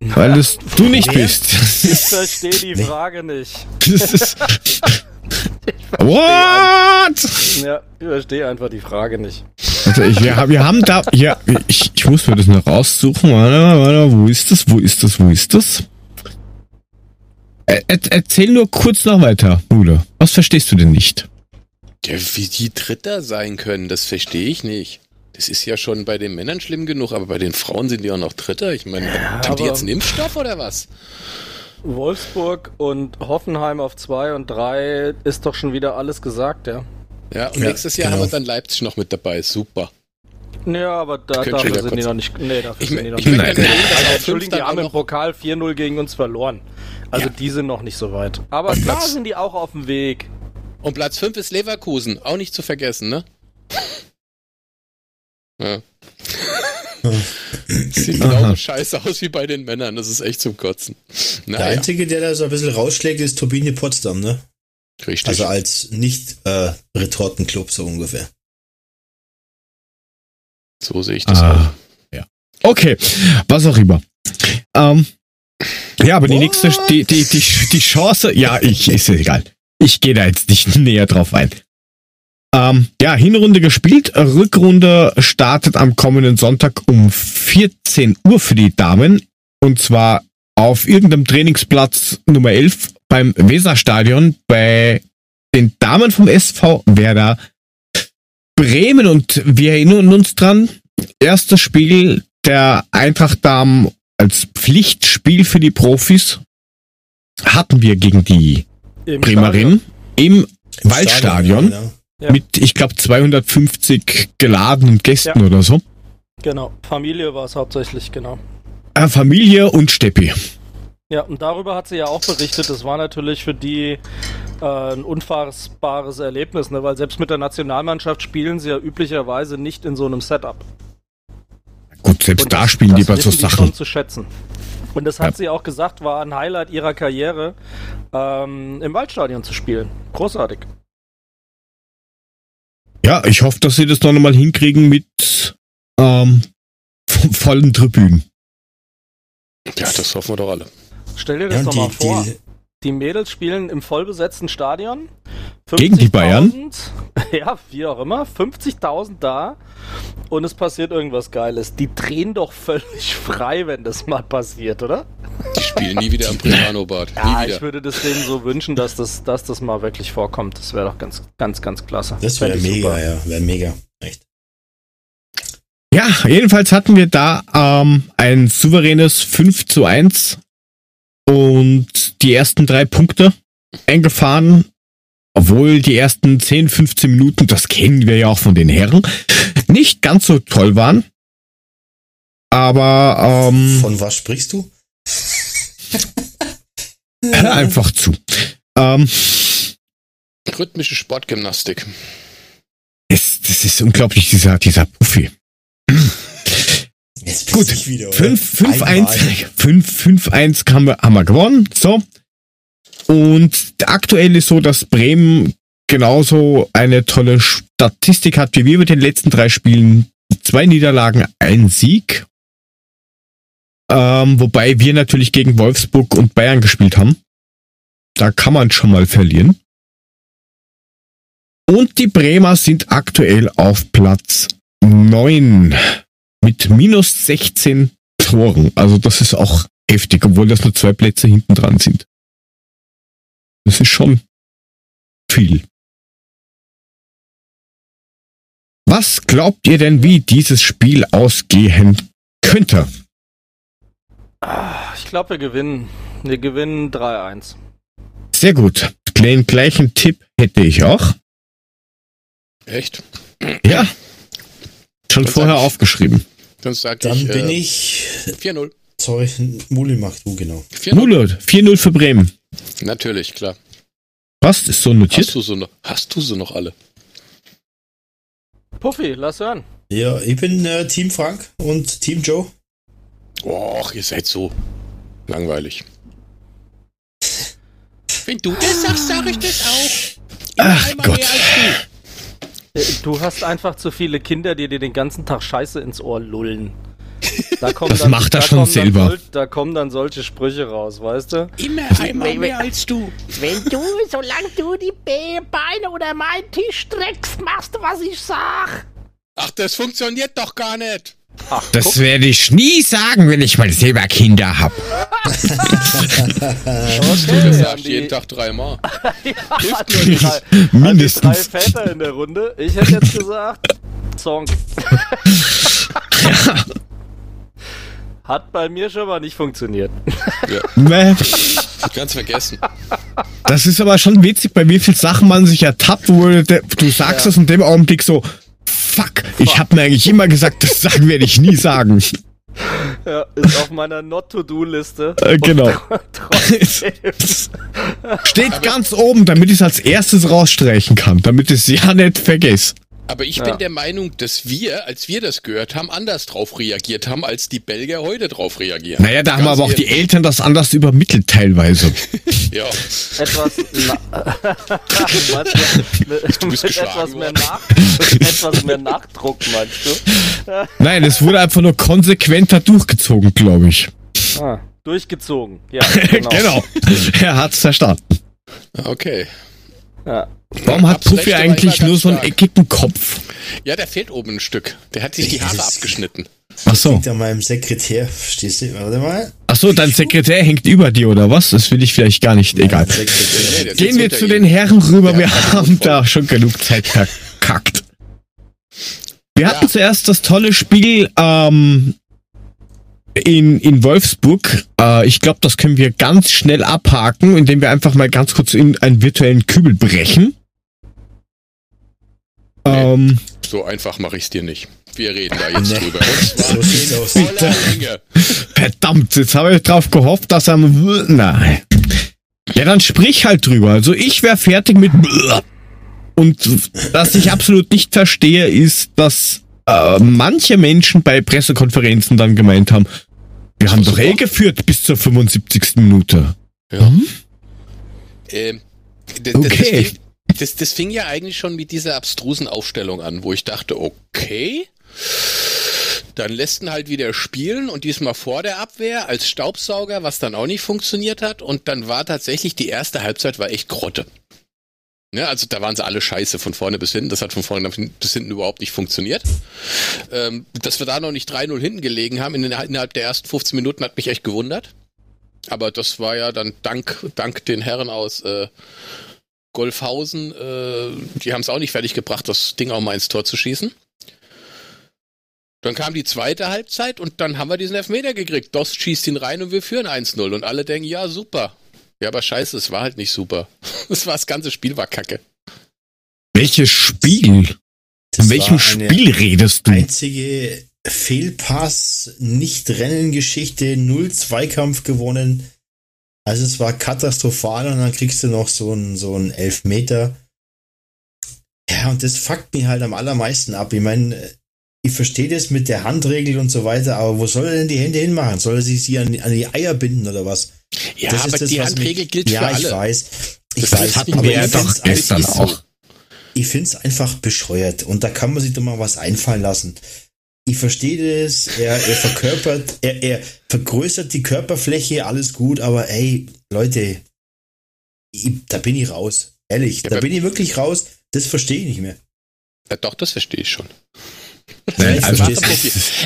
Weil es du nicht bist. Ich verstehe die Frage nicht. What? Ja, ich verstehe einfach die Frage nicht. Also ich, wir, wir haben da, ja, ich, ich muss mir das noch raussuchen. Warte, warte, wo ist das? Wo ist das? Wo ist das? Er, erzähl nur kurz noch weiter, Bude. Was verstehst du denn nicht? Ja, wie die Dritter sein können, das verstehe ich nicht. Das ist ja schon bei den Männern schlimm genug, aber bei den Frauen sind die auch noch Dritter. Ich meine, ja, haben die jetzt einen Impfstoff oder was? Wolfsburg und Hoffenheim auf 2 und 3 ist doch schon wieder alles gesagt, ja. Ja, und ja, nächstes Jahr genau. haben wir dann Leipzig noch mit dabei. Super. Ja, aber da, dafür sind die noch nicht. Nee, dafür ich, sind die noch ich nicht. Nein, Entschuldigung, die haben im Pokal 4-0 gegen uns verloren. Also ja. die sind noch nicht so weit. Aber und klar Platz, sind die auch auf dem Weg. Und Platz 5 ist Leverkusen, auch nicht zu vergessen, ne? ja. Sieht genau scheiße aus wie bei den Männern, das ist echt zum Kotzen. Naja. Der Einzige, der da so ein bisschen rausschlägt, ist Turbine Potsdam, ne? Richtig. Also als nicht-Retortenclub äh, so ungefähr. So sehe ich das ah, auch. Ja. Okay, was auch immer. Ähm, ja, aber die nächste, die, die, die, die Chance, ja, ich, ist egal. Ich gehe da jetzt nicht näher drauf ein. Ähm, ja, Hinrunde gespielt. Rückrunde startet am kommenden Sonntag um 14 Uhr für die Damen. Und zwar auf irgendeinem Trainingsplatz Nummer 11 beim Weserstadion bei den Damen vom SV Werder Bremen. Und wir erinnern uns dran, erstes Spiel der Eintracht Damen als Pflichtspiel für die Profis hatten wir gegen die Im Bremerin im, Im Waldstadion. Stadion, ja. Mit, ich glaube, 250 geladenen Gästen ja. oder so. Genau, Familie war es hauptsächlich, genau. Äh, Familie und Steppi. Ja, und darüber hat sie ja auch berichtet. Das war natürlich für die äh, ein unfassbares Erlebnis, ne? weil selbst mit der Nationalmannschaft spielen sie ja üblicherweise nicht in so einem Setup. Gut, selbst und da das, spielen das die bei so Sachen. Schon zu schätzen. Und das hat ja. sie auch gesagt, war ein Highlight ihrer Karriere, ähm, im Waldstadion zu spielen. Großartig. Ja, ich hoffe, dass sie das noch einmal hinkriegen mit ähm, vollen Tribünen. Ja, das hoffen wir doch alle. Stell dir das ja, doch mal vor. Die, die Mädels spielen im vollbesetzten Stadion. Gegen die Bayern? Ja, wie auch immer. 50.000 da und es passiert irgendwas Geiles. Die drehen doch völlig frei, wenn das mal passiert, oder? Die spielen nie wieder am Brilano-Bad. Ja, ich würde deswegen so wünschen, dass das, dass das mal wirklich vorkommt. Das wäre doch ganz, ganz, ganz klasse. Das wäre mega, super. ja. Wäre mega. Echt. Ja, jedenfalls hatten wir da ähm, ein souveränes 5 zu 1 und die ersten drei Punkte eingefahren. Obwohl die ersten 10, 15 Minuten, das kennen wir ja auch von den Herren, nicht ganz so toll waren. Aber ähm, von was sprichst du? Hör einfach zu. Ähm, Rhythmische Sportgymnastik. Es, das ist unglaublich, dieser, dieser Puffy. Gut, 5-1 haben wir, haben wir gewonnen. So. Und aktuell ist so, dass Bremen genauso eine tolle Statistik hat wie wir mit den letzten drei Spielen. Zwei Niederlagen, ein Sieg. Ähm, wobei wir natürlich gegen Wolfsburg und Bayern gespielt haben. Da kann man schon mal verlieren. Und die Bremer sind aktuell auf Platz 9 mit minus 16 Toren. Also das ist auch heftig, obwohl das nur zwei Plätze hinten dran sind. Das ist schon viel. Was glaubt ihr denn, wie dieses Spiel ausgehen könnte? Ah, ich glaube, wir gewinnen. Wir gewinnen 3-1. Sehr gut. Den gleichen Tipp hätte ich auch. Echt? Ja. Schon vorher aufgeschrieben. Dann sag dann ich. bin äh, ich. 4-0. Sorry, Muli macht du, genau. 4-0 für Bremen. Natürlich, klar. Was? Ist so notiert? Hast du so noch, hast du so noch alle? Puffy, lass hören. Ja, ich bin äh, Team Frank und Team Joe. Och, ihr seid so langweilig. Wenn du das sagst, sag ich das auch. Immer Ach Gott. Äh, du hast einfach zu viele Kinder, die dir den ganzen Tag Scheiße ins Ohr lullen. Da das dann, macht er da schon selber. Dann, da kommen dann solche Sprüche raus, weißt du? Immer einmal mehr als du. Wenn du, solange du die Beine oder meinen Tisch streckst, machst du, was ich sag. Ach, das funktioniert doch gar nicht. Ach, das werde ich nie sagen, wenn ich mal selber Kinder habe. okay, du sagst jeden Tag dreimal. ja, Mindestens. Drei Väter in der Runde. Ich hätte jetzt gesagt, Song. ja. Hat bei mir schon mal nicht funktioniert. Ja. Nee. Ganz vergessen. Das ist aber schon witzig, bei wie vielen Sachen man sich ertappt, wo du, du sagst es ja. in dem Augenblick so, fuck, ich habe mir eigentlich immer gesagt, das sagen werde ich nie sagen. Ja, ist auf meiner Not-to-Do-Liste. Äh, genau. Steht ganz oben, damit ich es als erstes rausstreichen kann, damit ich es ja nicht vergesse. Aber ich ja. bin der Meinung, dass wir, als wir das gehört haben, anders drauf reagiert haben, als die Belgier heute drauf reagieren. Naja, da Ganz haben aber auch die Eltern das anders übermittelt teilweise. ja. Etwas, mit, du bist mit etwas, mehr nach, etwas mehr Nachdruck, meinst du? Nein, es wurde einfach nur konsequenter durchgezogen, glaube ich. Ah, durchgezogen, ja. Genau. genau. er hat's verstanden. Okay. Ja. Warum hat Puffy eigentlich nur so einen eckigen Kopf? Ja, der fehlt oben ein Stück. Der hat sich die Haare abgeschnitten. Ach so. Hängt an meinem Sekretär, verstehst du? Warte mal. Ach so, dein Sekretär hängt über dir oder was? Das will ich vielleicht gar nicht. Egal. Gehen wir zu den Herren rüber. Wir haben da schon genug Zeit verkackt. Wir ja. hatten zuerst das tolle Spiel ähm, in, in Wolfsburg. Äh, ich glaube, das können wir ganz schnell abhaken, indem wir einfach mal ganz kurz in einen virtuellen Kübel brechen. Nee, ähm, so einfach mache ich es dir nicht. Wir reden da jetzt drüber. Länge. Verdammt, jetzt habe ich drauf gehofft, dass er... Nein. Ja, dann sprich halt drüber. Also ich wäre fertig mit... Und was ich absolut nicht verstehe, ist, dass äh, manche Menschen bei Pressekonferenzen dann gemeint haben, wir haben doch eh geführt bis zur 75. Minute. Ja. Hm? Ähm, okay. Das, das, das fing ja eigentlich schon mit dieser abstrusen Aufstellung an, wo ich dachte, okay, dann lässt ihn halt wieder spielen und diesmal vor der Abwehr als Staubsauger, was dann auch nicht funktioniert hat. Und dann war tatsächlich die erste Halbzeit war echt Grotte. Ja, also da waren sie alle scheiße von vorne bis hinten. Das hat von vorne bis hinten überhaupt nicht funktioniert. Ähm, dass wir da noch nicht 3-0 hinten gelegen haben in den, innerhalb der ersten 15 Minuten hat mich echt gewundert. Aber das war ja dann dank, dank den Herren aus äh, Golfhausen, äh, die haben es auch nicht fertig gebracht, das Ding auch mal ins Tor zu schießen. Dann kam die zweite Halbzeit und dann haben wir diesen Elfmeter gekriegt. Dost schießt ihn rein und wir führen 1-0 und alle denken, ja, super. Ja, aber scheiße, es war halt nicht super. Das, war, das ganze Spiel war kacke. Welches Spiel? In welchem Spiel redest du? Einzige Fehlpass, nicht Rennengeschichte, null Zweikampf gewonnen. Also es war katastrophal und dann kriegst du noch so einen so einen Elfmeter. Ja, und das fuckt mich halt am allermeisten ab. Ich meine, ich verstehe das mit der Handregel und so weiter, aber wo soll er denn die Hände hinmachen? Soll er sich sie an, an die Eier binden oder was? Ja, das aber das, die Handregel mich, gilt ja, für alle. Ja, ich weiß. Ich das weiß, hatten wir ja doch gestern auch. Ich finde es einfach bescheuert und da kann man sich doch mal was einfallen lassen. Ich verstehe das, er, er verkörpert, er, er vergrößert die Körperfläche, alles gut, aber ey, Leute, ich, da bin ich raus. Ehrlich, ja, da bin ich wirklich raus. Das verstehe ich nicht mehr. Ja, doch, das verstehe ich schon. Ne? Also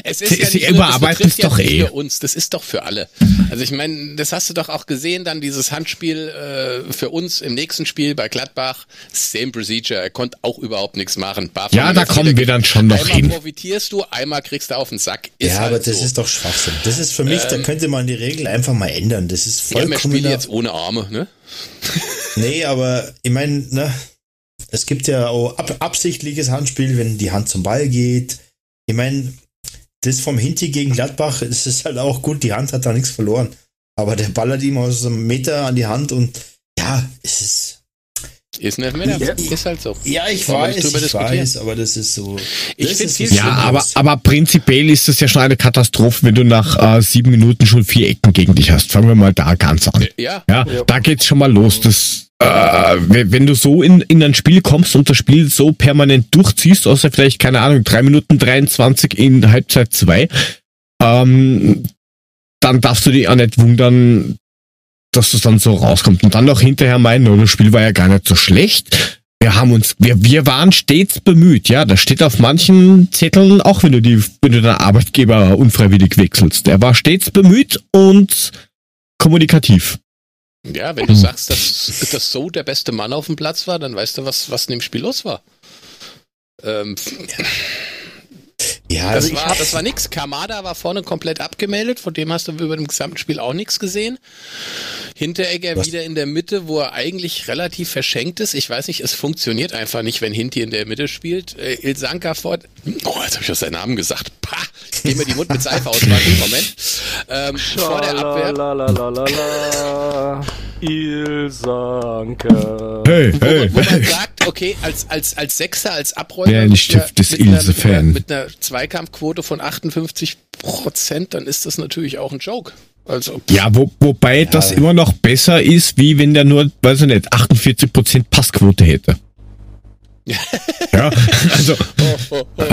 es ist ja sie überarbeiten es doch eh. Für uns, das ist doch für alle. Also ich meine, das hast du doch auch gesehen, dann dieses Handspiel äh, für uns im nächsten Spiel bei Gladbach, same procedure, er konnte auch überhaupt nichts machen. Barf ja, da kommen wir dann schon noch einmal hin. Einmal profitierst du, einmal kriegst du auf den Sack. Ist ja, halt aber das so. ist doch Schwachsinn. Das ist für mich, ähm, da könnte man die Regel einfach mal ändern. Das ist vollkommen... Ja, wir spielen jetzt ohne Arme, ne? nee, aber ich meine, ne, es gibt ja auch ab absichtliches Handspiel, wenn die Hand zum Ball geht. Ich meine, das vom Hinti gegen Gladbach, das ist halt auch gut, die Hand hat da nichts verloren. Aber der ballert ihm aus einem Meter an die Hand und ja, es ist. Ist ein Elfmeter, ja, ist halt so. Ja, ich weiß, ich weiß, aber das ist so. Ich finde viel Ja, aber, aber prinzipiell ist es ja schon eine Katastrophe, wenn du nach äh, sieben Minuten schon vier Ecken gegen dich hast. Fangen wir mal da ganz an. Ja. Ja, ja. da geht's schon mal los. Das äh, wenn du so in, in ein Spiel kommst und das Spiel so permanent durchziehst, außer vielleicht, keine Ahnung, drei Minuten 23 in Halbzeit zwei, ähm, dann darfst du dich auch nicht wundern, dass das dann so rauskommt. Und dann noch hinterher meinen, oh, das Spiel war ja gar nicht so schlecht. Wir haben uns, wir, wir waren stets bemüht, ja. Das steht auf manchen Zetteln, auch wenn du die, wenn du deinen Arbeitgeber unfreiwillig wechselst. Er war stets bemüht und kommunikativ. Ja, wenn du sagst, dass, dass So der beste Mann auf dem Platz war, dann weißt du, was, was in dem Spiel los war. Ähm, ja, das, war, das war nix. Kamada war vorne komplett abgemeldet, von dem hast du über dem gesamten Spiel auch nichts gesehen. Hinteregger Was? wieder in der Mitte, wo er eigentlich relativ verschenkt ist. Ich weiß nicht, es funktioniert einfach nicht, wenn Hinti in der Mitte spielt. Äh, Ilsanka vor. Oh, jetzt habe ich aus seinen Namen gesagt. Pah, ich gehe mir die Mund mit Seife auswaschen. Moment. Ähm, vor der Abwehr. Ilsanka. Hey, hey, wo, wo man sagt, okay, als, als, als Sechser, als Abräumer. Ja, nicht Stift Ilse-Fan. Mit einer Zweikampfquote von 58 Prozent, dann ist das natürlich auch ein Joke. Also, ja, wo, wobei ja. das immer noch besser ist, wie wenn der nur, weiß ich nicht, 48% Passquote hätte. ja, also. Oh, oh, oh.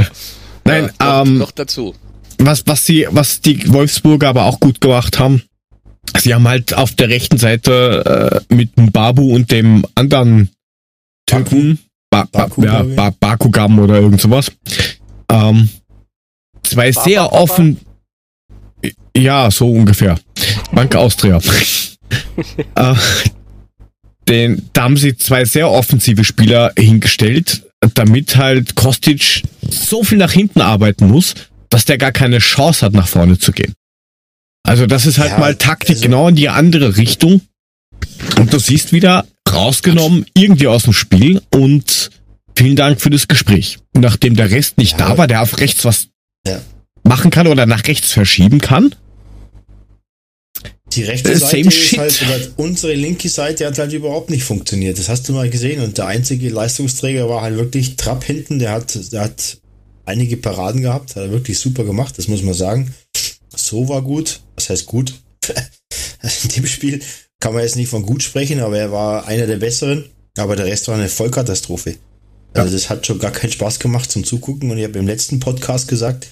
Nein, ja, ähm, noch dazu. Was, was sie, was die Wolfsburger aber auch gut gemacht haben, sie haben halt auf der rechten Seite äh, mit dem Babu und dem anderen Typen, ba Baku, ja, ba Bakugam oder irgend sowas. Ähm, zwei ba sehr offen, ja, so ungefähr. Bank Austria. äh, den, da haben sie zwei sehr offensive Spieler hingestellt, damit halt Kostic so viel nach hinten arbeiten muss, dass der gar keine Chance hat, nach vorne zu gehen. Also das ist halt ja, mal Taktik also genau in die andere Richtung. Und du siehst wieder rausgenommen, irgendwie aus dem Spiel und vielen Dank für das Gespräch. Nachdem der Rest nicht ja, da war, der auf rechts was ja. machen kann oder nach rechts verschieben kann, die rechte äh, Seite ist halt, unsere linke Seite hat halt überhaupt nicht funktioniert. Das hast du mal gesehen. Und der einzige Leistungsträger war halt wirklich Trapp hinten. Der hat, der hat einige Paraden gehabt, hat er wirklich super gemacht, das muss man sagen. So war gut. Was heißt gut? In dem Spiel kann man jetzt nicht von gut sprechen, aber er war einer der besseren. Aber der Rest war eine Vollkatastrophe. Also das hat schon gar keinen Spaß gemacht zum Zugucken. Und ich habe im letzten Podcast gesagt,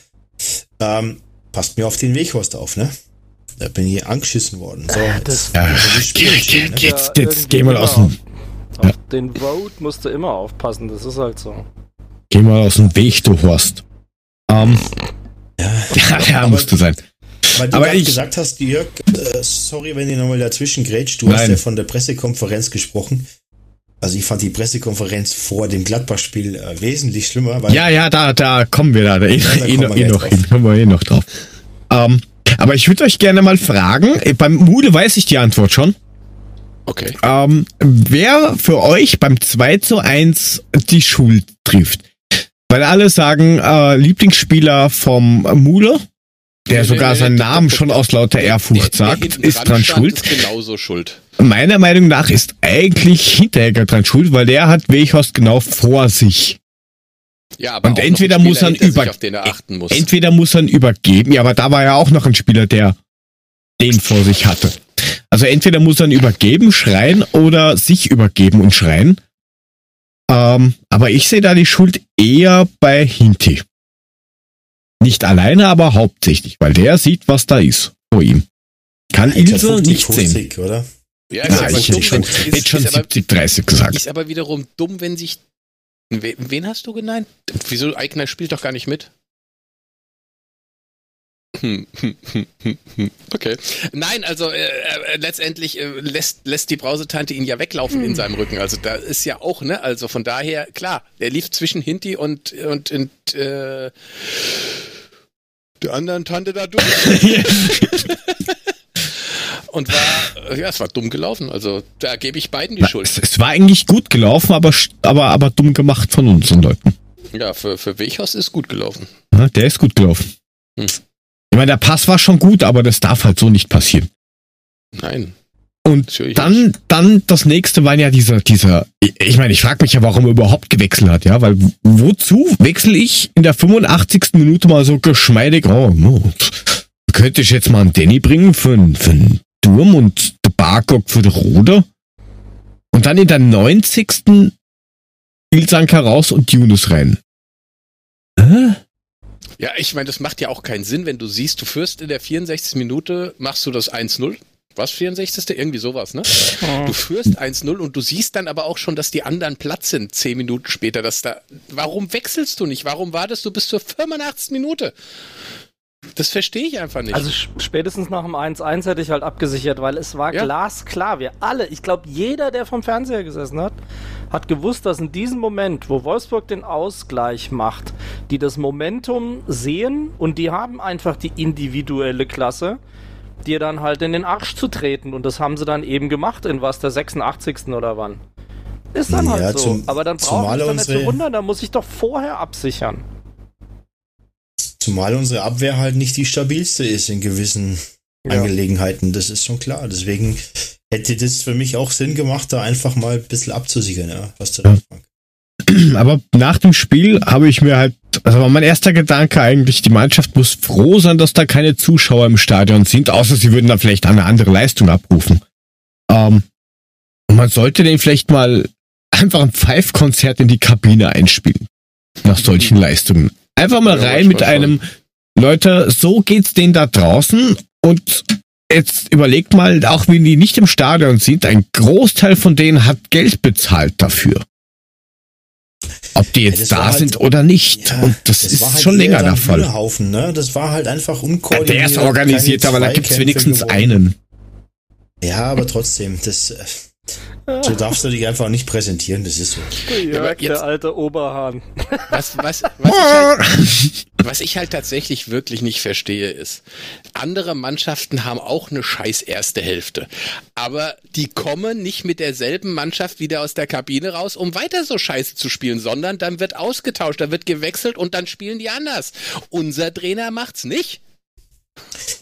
ähm, passt mir auf den Weghorst auf, ne? Da bin ich angeschissen worden. So, das, ja, das geht, geht, geht, jetzt geh mal aus dem. Auf ja. den Vote musst du immer aufpassen, das ist halt so. Geh mal aus dem Weg, du Horst. Ähm, ja, ja, ja musst du sein. Weil du aber ich gesagt hast, Jörg, äh, sorry, wenn ich nochmal dazwischen grätsch, du Nein. hast ja von der Pressekonferenz gesprochen. Also ich fand die Pressekonferenz vor dem Gladbach-Spiel äh, wesentlich schlimmer. ja, ja, da, da kommen wir da, da, eh, da eh, noch, eh noch hin, kommen wir eh noch drauf. Ähm, aber ich würde euch gerne mal fragen, äh, beim Mule weiß ich die Antwort schon. Okay. Ähm, wer für euch beim 2 zu 1 die Schuld trifft? Weil alle sagen, äh, Lieblingsspieler vom Mule, der nee, sogar nee, seinen nee, Namen schon aus lauter Ehrfurcht sagt, ist dran schuld. Ist genauso schuld. Meiner Meinung nach ist eigentlich Hinteregger dran schuld, weil der hat Weghorst genau vor sich. Ja, aber und entweder muss er über muss. entweder muss er übergeben, ja, aber da war ja auch noch ein Spieler, der den vor sich hatte. Also entweder muss er übergeben, schreien oder sich übergeben und schreien. Ähm, aber ich sehe da die Schuld eher bei Hinti. Nicht alleine, aber hauptsächlich, weil der sieht, was da ist vor ihm. Kann ja, Ilse nicht 50, sehen. Oder? Ja, ja ich hätte schon, hätte schon 70, 30 gesagt. Ist aber wiederum dumm, wenn sich Wen hast du genannt? Wieso Eigner spielt doch gar nicht mit? Okay. Nein, also äh, äh, letztendlich äh, lässt, lässt die Brausetante ihn ja weglaufen hm. in seinem Rücken. Also da ist ja auch, ne? Also von daher, klar, er lief zwischen Hinti und, und, und äh, der anderen Tante da durch. und war, ja, es war dumm gelaufen. Also da gebe ich beiden die Na, Schuld. Es, es, war eigentlich gut gelaufen, aber, aber, aber dumm gemacht von unseren Leuten. Ja, für, für Wechhaus ist gut gelaufen. Ja, der ist gut gelaufen. Hm. Ich meine, der Pass war schon gut, aber das darf halt so nicht passieren. Nein. Und dann, dann das nächste war ja dieser, dieser, ich meine, ich frage mich ja, warum er überhaupt gewechselt hat, ja, weil wozu wechsle ich in der 85. Minute mal so geschmeidig, oh, könnte ich jetzt mal einen Danny bringen für, für einen Sturm und der Barkok für die Rode. Und dann in der 90. Ilsanka raus und Yunus rein. Hä? Ja, ich meine, das macht ja auch keinen Sinn, wenn du siehst, du führst in der 64. Minute, machst du das 1-0. Was, 64. Irgendwie sowas, ne? Du führst 1-0 und du siehst dann aber auch schon, dass die anderen Platz sind, 10 Minuten später, dass da, warum wechselst du nicht? Warum wartest du bis zur 85. Minute? Das verstehe ich einfach nicht. Also spätestens nach dem 1-1 hätte ich halt abgesichert, weil es war ja. glasklar. Wir alle, ich glaube, jeder, der vom Fernseher gesessen hat, hat gewusst, dass in diesem Moment, wo Wolfsburg den Ausgleich macht, die das Momentum sehen und die haben einfach die individuelle Klasse, dir dann halt in den Arsch zu treten. Und das haben sie dann eben gemacht, in was, der 86. oder wann. Ist dann halt ja, halt so. Zum, Aber dann brauche ich dann nicht zu wundern, da muss ich doch vorher absichern. Zumal unsere Abwehr halt nicht die stabilste ist in gewissen ja. Angelegenheiten. Das ist schon klar. Deswegen hätte das für mich auch Sinn gemacht, da einfach mal ein bisschen abzusichern, ja. Was du ja. Aber nach dem Spiel habe ich mir halt, also war mein erster Gedanke eigentlich, die Mannschaft muss froh sein, dass da keine Zuschauer im Stadion sind, außer sie würden dann vielleicht eine andere Leistung abrufen. Ähm, man sollte den vielleicht mal einfach ein Pfeifkonzert in die Kabine einspielen. Nach solchen Leistungen. Einfach mal ja, rein mit einem, Leute, so geht's denen da draußen und jetzt überlegt mal, auch wenn die nicht im Stadion sind, ein Großteil von denen hat Geld bezahlt dafür. ob die jetzt ja, da halt, sind oder nicht. Ja, und das, das ist halt schon länger der Fall. Haufen, ne? Das war halt einfach unkoordiniert. Ja, der ist organisiert, aber da gibt es wenigstens einen. Ja, aber trotzdem, das. So darfst du dich einfach nicht präsentieren, das ist so. Ja, jetzt, der alte Oberhahn. Was, was, was, ich halt, was ich halt tatsächlich wirklich nicht verstehe, ist, andere Mannschaften haben auch eine scheiß erste Hälfte. Aber die kommen nicht mit derselben Mannschaft wieder aus der Kabine raus, um weiter so scheiße zu spielen, sondern dann wird ausgetauscht, da wird gewechselt und dann spielen die anders. Unser Trainer macht's nicht.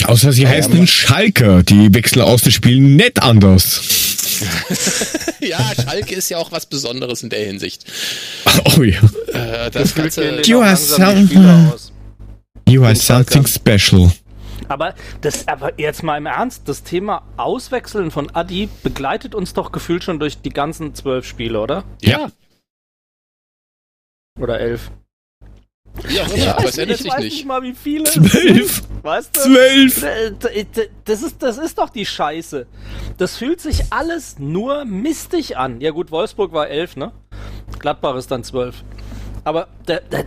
Außer sie heißen ja, Schalke, die wechseln aus, die spielen nicht anders. ja, Schalke ist ja auch was Besonderes in der Hinsicht. Oh ja. Äh, das das ganze you are, some, you are something special. Aber das, aber jetzt mal im Ernst, das Thema Auswechseln von Adi begleitet uns doch gefühlt schon durch die ganzen zwölf Spiele, oder? Ja. Oder elf. Ja, ja. aber es ändert sich nicht. nicht mal, wie viele. Zwölf. Weißt du? Zwölf. Das ist, das ist doch die Scheiße. Das fühlt sich alles nur mistig an. Ja gut, Wolfsburg war elf, ne? Gladbach ist dann zwölf. Aber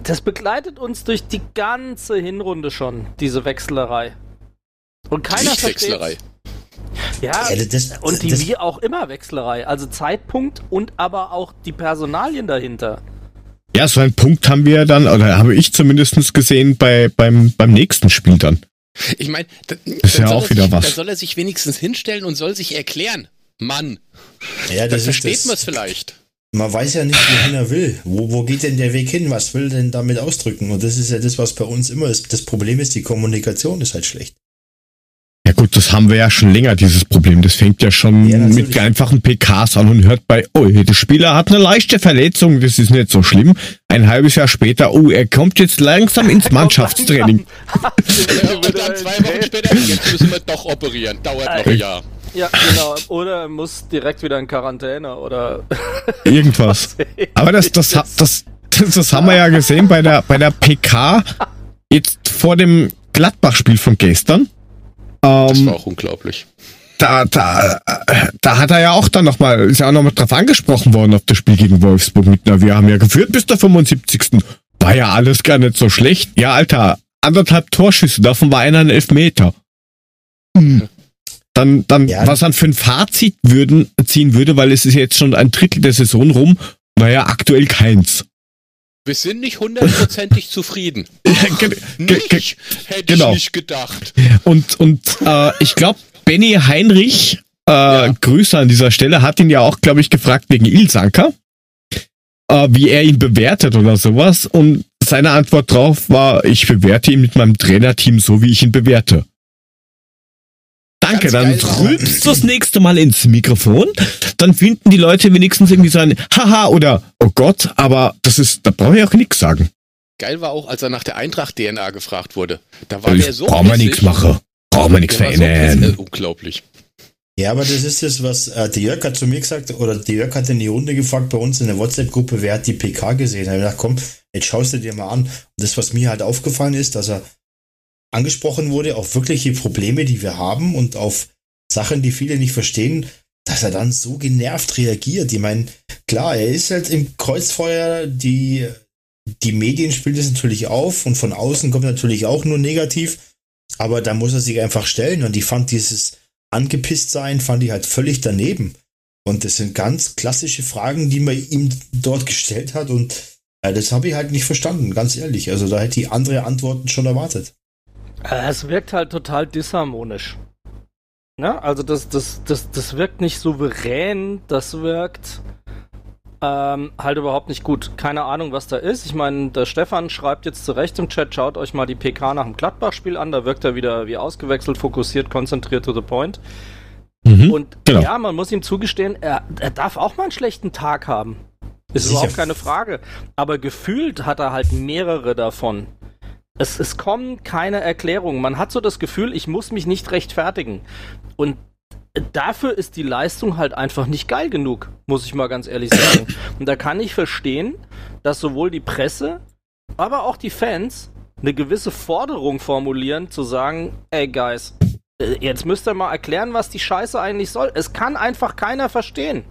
das begleitet uns durch die ganze Hinrunde schon, diese Wechselerei. Und keiner versteht. Ja, ja das, und die das, wie auch immer Wechselerei. Also Zeitpunkt und aber auch die Personalien dahinter. Ja, so einen Punkt haben wir dann, oder habe ich zumindest gesehen bei, beim, beim nächsten Spiel dann. Ich meine, das ist ja auch wieder sich, was. Da soll er sich wenigstens hinstellen und soll sich erklären. Mann. Ja, das dann versteht man es vielleicht. Man weiß ja nicht, wohin er will. Wo, wo geht denn der Weg hin? Was will denn damit ausdrücken? Und das ist ja das, was bei uns immer ist. Das Problem ist, die Kommunikation ist halt schlecht. Ja gut, das haben wir ja schon länger, dieses Problem. Das fängt ja schon ja, mit einfachen PKs an und hört bei, oh, der Spieler hat eine leichte Verletzung, das ist nicht so schlimm. Ein halbes Jahr später, oh, er kommt jetzt langsam ins Mannschaftstraining. ja, und dann zwei Wochen später, jetzt müssen wir doch operieren, dauert noch ein Jahr. Ja, genau. Oder er muss direkt wieder in Quarantäne oder irgendwas. Aber das, das, das, das, das haben wir ja gesehen bei der, bei der PK jetzt vor dem Gladbach-Spiel von gestern das ähm, war auch unglaublich. Da, da, da hat er ja auch dann nochmal, ist ja auch nochmal drauf angesprochen worden auf das Spiel gegen Wolfsburg mit, na, wir haben ja geführt bis der 75. War ja alles gar nicht so schlecht. Ja, Alter, anderthalb Torschüsse, davon war einer ein Elfmeter. Hm. Dann, dann, ja. was dann für ein Fazit würden, ziehen würde, weil es ist jetzt schon ein Drittel der Saison rum, war ja aktuell keins. Wir sind nicht hundertprozentig zufrieden. Nicht, hätte genau. ich nicht gedacht. Und, und äh, ich glaube, Benny Heinrich, äh, ja. Grüße an dieser Stelle, hat ihn ja auch, glaube ich, gefragt wegen Ilsanker, äh, wie er ihn bewertet oder sowas. Und seine Antwort drauf war, ich bewerte ihn mit meinem Trainerteam so, wie ich ihn bewerte. Danke, dann rülpst du das nächste Mal ins Mikrofon. Dann finden die Leute wenigstens irgendwie so ein Haha oder Oh Gott, aber das ist, da brauche ich auch nichts sagen. Geil war auch, als er nach der Eintracht-DNA gefragt wurde. Da war der so. Brauchen wir nichts machen. Brauchen wir nichts verändern. So unglaublich. Ja, aber das ist das, was äh, der Jörg hat zu mir gesagt, oder der Jörg hat in die Runde gefragt bei uns in der WhatsApp-Gruppe, wer hat die PK gesehen? Da habe ich gedacht, komm, jetzt schaust du dir mal an. Und das, was mir halt aufgefallen ist, dass er angesprochen wurde auf wirkliche Probleme, die wir haben und auf Sachen, die viele nicht verstehen, dass er dann so genervt reagiert. Ich meine, klar, er ist halt im Kreuzfeuer, die, die Medien spielen das natürlich auf und von außen kommt natürlich auch nur negativ, aber da muss er sich einfach stellen und ich fand dieses angepisst sein, fand ich halt völlig daneben. Und das sind ganz klassische Fragen, die man ihm dort gestellt hat und äh, das habe ich halt nicht verstanden, ganz ehrlich. Also da hätte ich andere Antworten schon erwartet. Äh, es wirkt halt total disharmonisch. Ne? Also das, das, das, das wirkt nicht souverän, das wirkt ähm, halt überhaupt nicht gut. Keine Ahnung, was da ist. Ich meine, der Stefan schreibt jetzt zurecht im Chat, schaut euch mal die PK nach dem Gladbach-Spiel an, da wirkt er wieder wie ausgewechselt, fokussiert, konzentriert to the point. Mhm, Und genau. ja, man muss ihm zugestehen, er, er darf auch mal einen schlechten Tag haben. Ist Sicher. überhaupt keine Frage. Aber gefühlt hat er halt mehrere davon. Es, es kommen keine Erklärungen. Man hat so das Gefühl, ich muss mich nicht rechtfertigen. Und dafür ist die Leistung halt einfach nicht geil genug, muss ich mal ganz ehrlich sagen. Und da kann ich verstehen, dass sowohl die Presse, aber auch die Fans eine gewisse Forderung formulieren, zu sagen, ey Guys, äh, jetzt müsst ihr mal erklären, was die Scheiße eigentlich soll. Es kann einfach keiner verstehen.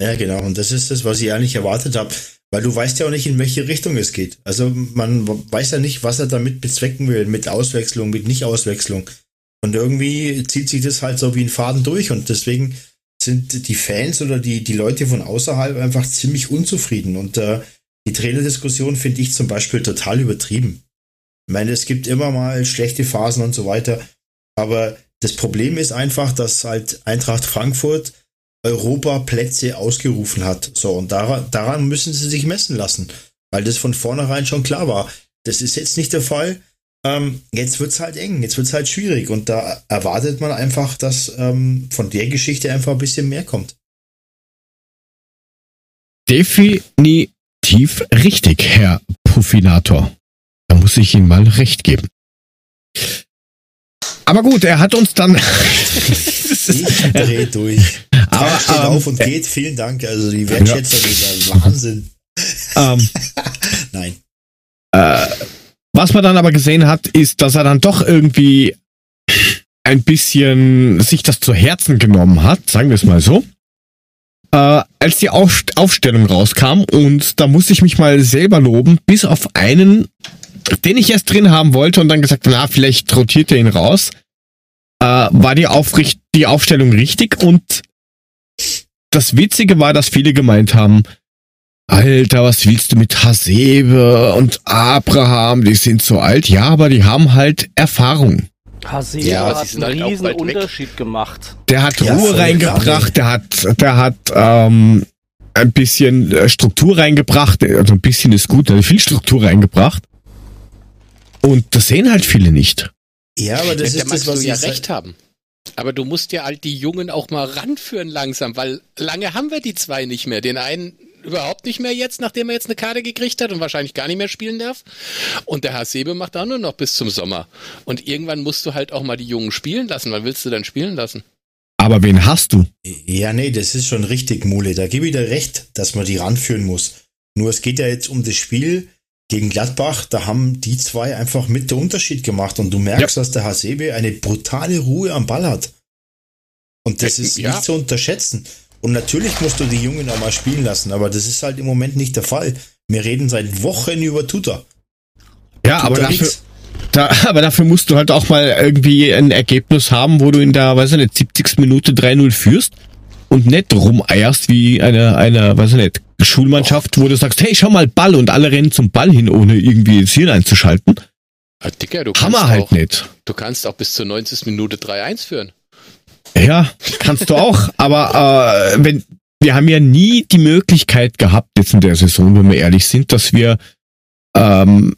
Ja, genau. Und das ist das, was ich eigentlich erwartet habe. Weil du weißt ja auch nicht, in welche Richtung es geht. Also man weiß ja nicht, was er damit bezwecken will, mit Auswechslung, mit Nicht-Auswechslung. Und irgendwie zieht sich das halt so wie ein Faden durch und deswegen sind die Fans oder die, die Leute von außerhalb einfach ziemlich unzufrieden. Und äh, die Trainerdiskussion finde ich zum Beispiel total übertrieben. Ich meine, es gibt immer mal schlechte Phasen und so weiter, aber das Problem ist einfach, dass halt Eintracht Frankfurt Europaplätze ausgerufen hat. So, und daran, daran müssen sie sich messen lassen, weil das von vornherein schon klar war. Das ist jetzt nicht der Fall. Ähm, jetzt es halt eng, jetzt wird es halt schwierig und da erwartet man einfach, dass ähm, von der Geschichte einfach ein bisschen mehr kommt. Definitiv richtig, Herr Puffinator. Da muss ich Ihnen mal recht geben. Aber gut, er hat uns dann. ich drehe durch. Aber, steht ähm, auf und geht. Vielen Dank. Also die Wertschätzung ja. ist Wahnsinn. Ähm, Nein. Äh, was man dann aber gesehen hat, ist, dass er dann doch irgendwie ein bisschen sich das zu Herzen genommen hat, sagen wir es mal so. Äh, als die Auf Aufstellung rauskam und da musste ich mich mal selber loben, bis auf einen, den ich erst drin haben wollte und dann gesagt, na, vielleicht rotiert er ihn raus, äh, war die, Aufricht die Aufstellung richtig und das Witzige war, dass viele gemeint haben, Alter, was willst du mit Hasebe und Abraham? Die sind so alt. Ja, aber die haben halt Erfahrung. Hasebe ja, hat einen halt riesen Unterschied gemacht. Der hat ja, Ruhe reingebracht, der hat, der hat ähm, ein bisschen äh, Struktur reingebracht. Also ein bisschen ist gut, er hat viel Struktur reingebracht. Und das sehen halt viele nicht. Ja, aber das ja, ist das, was du ja recht haben. Aber du musst ja halt die Jungen auch mal ranführen langsam, weil lange haben wir die zwei nicht mehr. Den einen überhaupt nicht mehr jetzt, nachdem er jetzt eine Karte gekriegt hat und wahrscheinlich gar nicht mehr spielen darf. Und der Hasebe macht auch nur noch bis zum Sommer. Und irgendwann musst du halt auch mal die Jungen spielen lassen. Wann willst du dann spielen lassen? Aber wen hast du? Ja, nee, das ist schon richtig, Mule. Da gebe ich dir recht, dass man die ranführen muss. Nur es geht ja jetzt um das Spiel gegen Gladbach. Da haben die zwei einfach mit der Unterschied gemacht. Und du merkst, ja. dass der Hasebe eine brutale Ruhe am Ball hat. Und das ist ja. nicht zu unterschätzen. Und natürlich musst du die Jungen auch mal spielen lassen, aber das ist halt im Moment nicht der Fall. Wir reden seit Wochen über Tuta. Ja, Tuta aber dafür, da, aber dafür musst du halt auch mal irgendwie ein Ergebnis haben, wo du in der, weiß ich nicht, 70. Minute 3-0 führst und nicht rumeierst wie eine, eine, weiß ich nicht, Schulmannschaft, wo du sagst, hey, schau mal Ball und alle rennen zum Ball hin, ohne irgendwie das Hirn einzuschalten. Ja, Dicker, du Hammer halt nicht. Du kannst auch bis zur 90. Minute 3-1 führen. Ja, kannst du auch. aber äh, wenn wir haben ja nie die Möglichkeit gehabt, jetzt in der Saison, wenn wir ehrlich sind, dass wir ähm,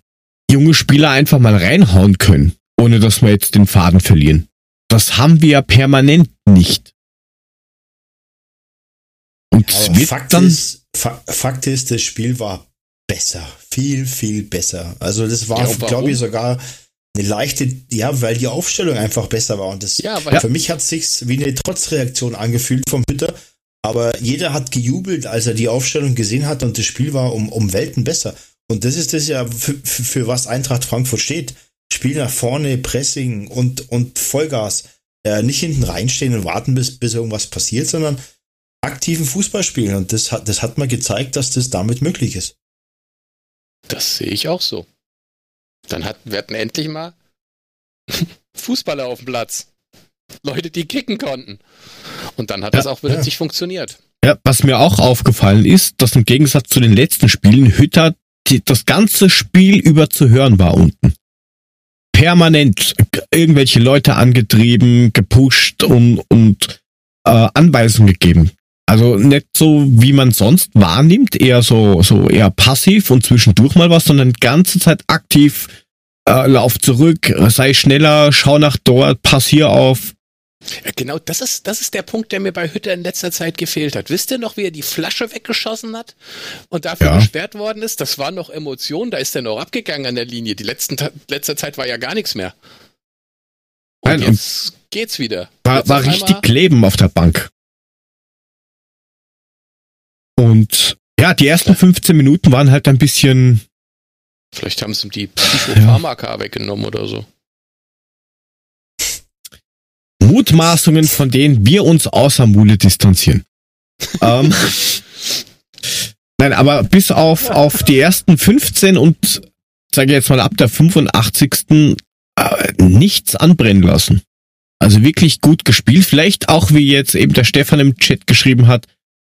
junge Spieler einfach mal reinhauen können, ohne dass wir jetzt den Faden verlieren. Das haben wir ja permanent nicht. Und ja, Fakt, dann ist, Fakt ist, das Spiel war besser. Viel, viel besser. Also das war, ja, glaube ich, sogar eine leichte, ja, weil die Aufstellung einfach besser war. Und das ja, für mich hat es sich wie eine Trotzreaktion angefühlt vom Hütter. Aber jeder hat gejubelt, als er die Aufstellung gesehen hat und das Spiel war um, um Welten besser. Und das ist das ja, für, für, für was Eintracht Frankfurt steht. Spiel nach vorne, Pressing und, und Vollgas. Äh, nicht hinten reinstehen und warten, bis, bis irgendwas passiert, sondern aktiven Fußball spielen. Und das hat, das hat mal gezeigt, dass das damit möglich ist. Das sehe ich auch so. Dann hat, wir hatten endlich mal Fußballer auf dem Platz. Leute, die kicken konnten. Und dann hat ja, das auch plötzlich ja. funktioniert. Ja, was mir auch aufgefallen ist, dass im Gegensatz zu den letzten Spielen Hütter die, das ganze Spiel über zu hören war unten. Permanent irgendwelche Leute angetrieben, gepusht und, und äh, Anweisungen gegeben. Also nicht so, wie man sonst wahrnimmt, eher so, so eher passiv und zwischendurch mal was, sondern die ganze Zeit aktiv, äh, lauf zurück, sei schneller, schau nach dort, pass hier auf. Ja, genau, das ist, das ist der Punkt, der mir bei Hütter in letzter Zeit gefehlt hat. Wisst ihr noch, wie er die Flasche weggeschossen hat und dafür ja. gesperrt worden ist? Das war noch Emotion, da ist er noch abgegangen an der Linie. Die letzten, letzter Zeit war ja gar nichts mehr. Und Nein, jetzt geht's wieder. War, war richtig Leben auf der Bank. Und ja, die ersten 15 Minuten waren halt ein bisschen. Vielleicht haben sie ihm die Psychopharmaka ja. weggenommen oder so. Mutmaßungen, von denen wir uns außer Mule distanzieren. ähm, Nein, aber bis auf, auf die ersten 15 und sage jetzt mal ab der 85. Äh, nichts anbrennen lassen. Also wirklich gut gespielt. Vielleicht auch, wie jetzt eben der Stefan im Chat geschrieben hat,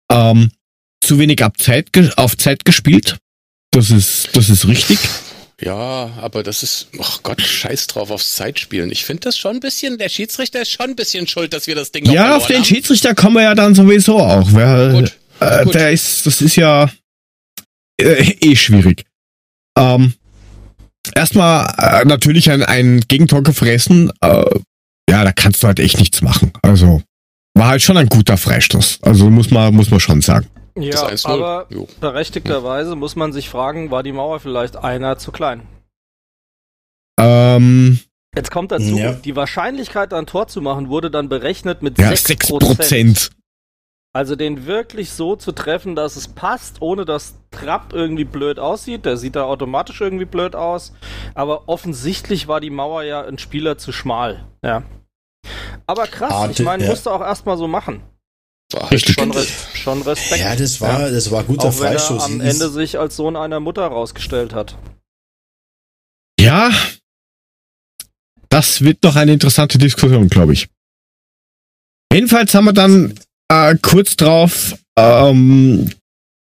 ähm, zu wenig ab Zeit, auf Zeit gespielt. Das ist, das ist richtig. Ja, aber das ist, ach Gott, scheiß drauf aufs Zeitspielen. Ich finde das schon ein bisschen, der Schiedsrichter ist schon ein bisschen schuld, dass wir das Ding noch Ja, auf den haben. Schiedsrichter kommen wir ja dann sowieso auch. Wer, gut, äh, gut. Der ist, das ist ja äh, eh schwierig. Ähm, erstmal äh, natürlich ein, ein Gegentor gefressen. Äh, ja, da kannst du halt echt nichts machen. Also war halt schon ein guter Freistoß. Also muss man, muss man schon sagen. Ja, aber jo. berechtigterweise muss man sich fragen, war die Mauer vielleicht einer zu klein? Ähm. Jetzt kommt dazu, ja. die Wahrscheinlichkeit, ein Tor zu machen, wurde dann berechnet mit ja, 6%. 6%. Also den wirklich so zu treffen, dass es passt, ohne dass Trapp irgendwie blöd aussieht. Der sieht da automatisch irgendwie blöd aus. Aber offensichtlich war die Mauer ja ein Spieler zu schmal. Ja. Aber krass, Arte, ich meine, ja. musste auch erstmal so machen. War halt schon, Res schon Respekt. Ja, das war, ja. das war guter Auch wenn Freischuss. Er am Ende sich als Sohn einer Mutter rausgestellt hat. Ja, das wird doch eine interessante Diskussion, glaube ich. Jedenfalls haben wir dann äh, kurz drauf ähm,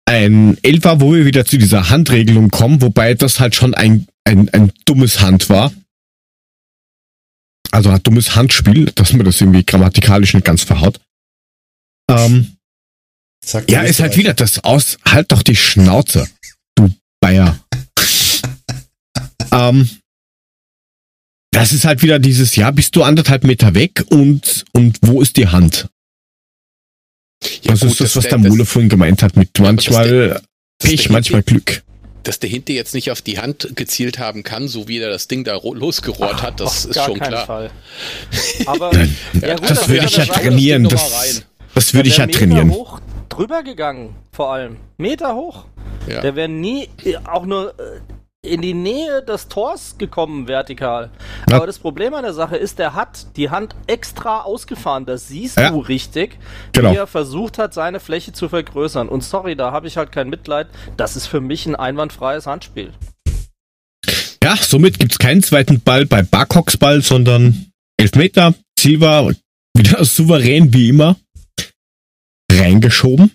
ein Elfer, wo wir wieder zu dieser Handregelung kommen, wobei das halt schon ein, ein, ein dummes Hand war. Also ein dummes Handspiel, dass man das irgendwie grammatikalisch nicht ganz verhaut. Ähm, ja, ist halt wieder das aus. Halt doch die Schnauze, du Bayer. ähm, das ist halt wieder dieses, ja, bist du anderthalb Meter weg und, und wo ist die Hand? Ja, das gut, ist das, was der, der Mule vorhin gemeint hat, mit manchmal Pech, manchmal Glück. Dass der Hinter jetzt nicht auf die Hand gezielt haben kann, so wie er das Ding da losgerollt Ach, hat, das ist schon klar. Fall. Aber ja, gut, das würde ich ja trainieren. Das, das würde ich ja trainieren. Hoch drüber gegangen, vor allem. Meter hoch. Ja. Der wäre nie auch nur äh, in die Nähe des Tors gekommen, vertikal. Ja. Aber das Problem an der Sache ist, der hat die Hand extra ausgefahren. Das siehst ja. du richtig, genau. wie er versucht hat, seine Fläche zu vergrößern. Und sorry, da habe ich halt kein Mitleid. Das ist für mich ein einwandfreies Handspiel. Ja, somit gibt es keinen zweiten Ball bei Barcocks Ball, sondern Elfmeter. Silva wieder souverän wie immer reingeschoben.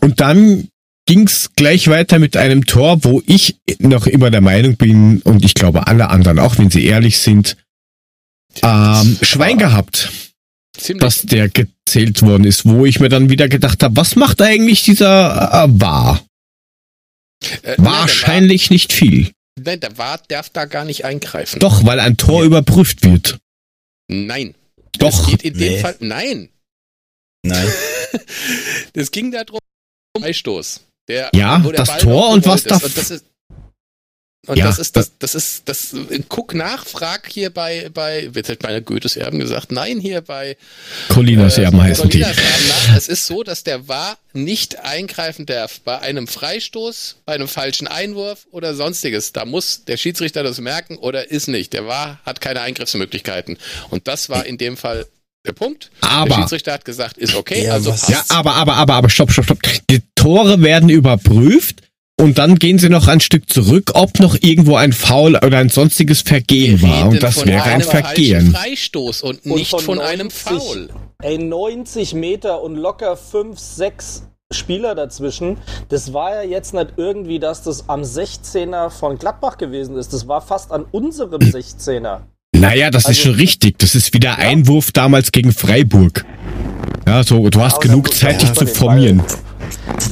Und dann ging's gleich weiter mit einem Tor, wo ich noch immer der Meinung bin, und ich glaube alle anderen auch, wenn sie ehrlich sind, ähm, Schwein gehabt, Ziemlich. dass der gezählt worden ist, wo ich mir dann wieder gedacht habe, was macht eigentlich dieser äh, War? Äh, Wahrscheinlich war, nicht viel. Nein, der War darf da gar nicht eingreifen. Doch, weil ein Tor ja. überprüft wird. Nein. Doch. Es geht in nee. dem Fall. Nein. Nein. das ging darum, Freistoß. Der, ja, das Tor und was da. Und das ist, und ja, das ist das, das ist das. Guck nach, frag hier bei bei. Jetzt hat meine Goethes Erben gesagt, nein hier bei. Colinas äh, Erben heißen die. Erben nach. Es ist so, dass der war nicht eingreifen darf bei einem Freistoß, bei einem falschen Einwurf oder sonstiges. Da muss der Schiedsrichter das merken oder ist nicht. Der war hat keine Eingriffsmöglichkeiten und das war in dem Fall der Punkt. Aber, der Schiedsrichter hat gesagt, ist okay, ja, also passt. Ja, aber, aber, aber, aber, stopp, stopp, stopp. Die Tore werden überprüft und dann gehen sie noch ein Stück zurück, ob noch irgendwo ein Foul oder ein sonstiges Vergehen war. Und das wäre ein Vergehen. Freistoß und nicht und von, von 90, einem Foul. Ey, 90 Meter und locker 5, 6 Spieler dazwischen. Das war ja jetzt nicht irgendwie, dass das am 16er von Gladbach gewesen ist. Das war fast an unserem 16er. Naja, das also, ist schon richtig. Das ist wieder ja. Einwurf damals gegen Freiburg. Ja, so, du hast ja, genug Zeit, dich zu formieren.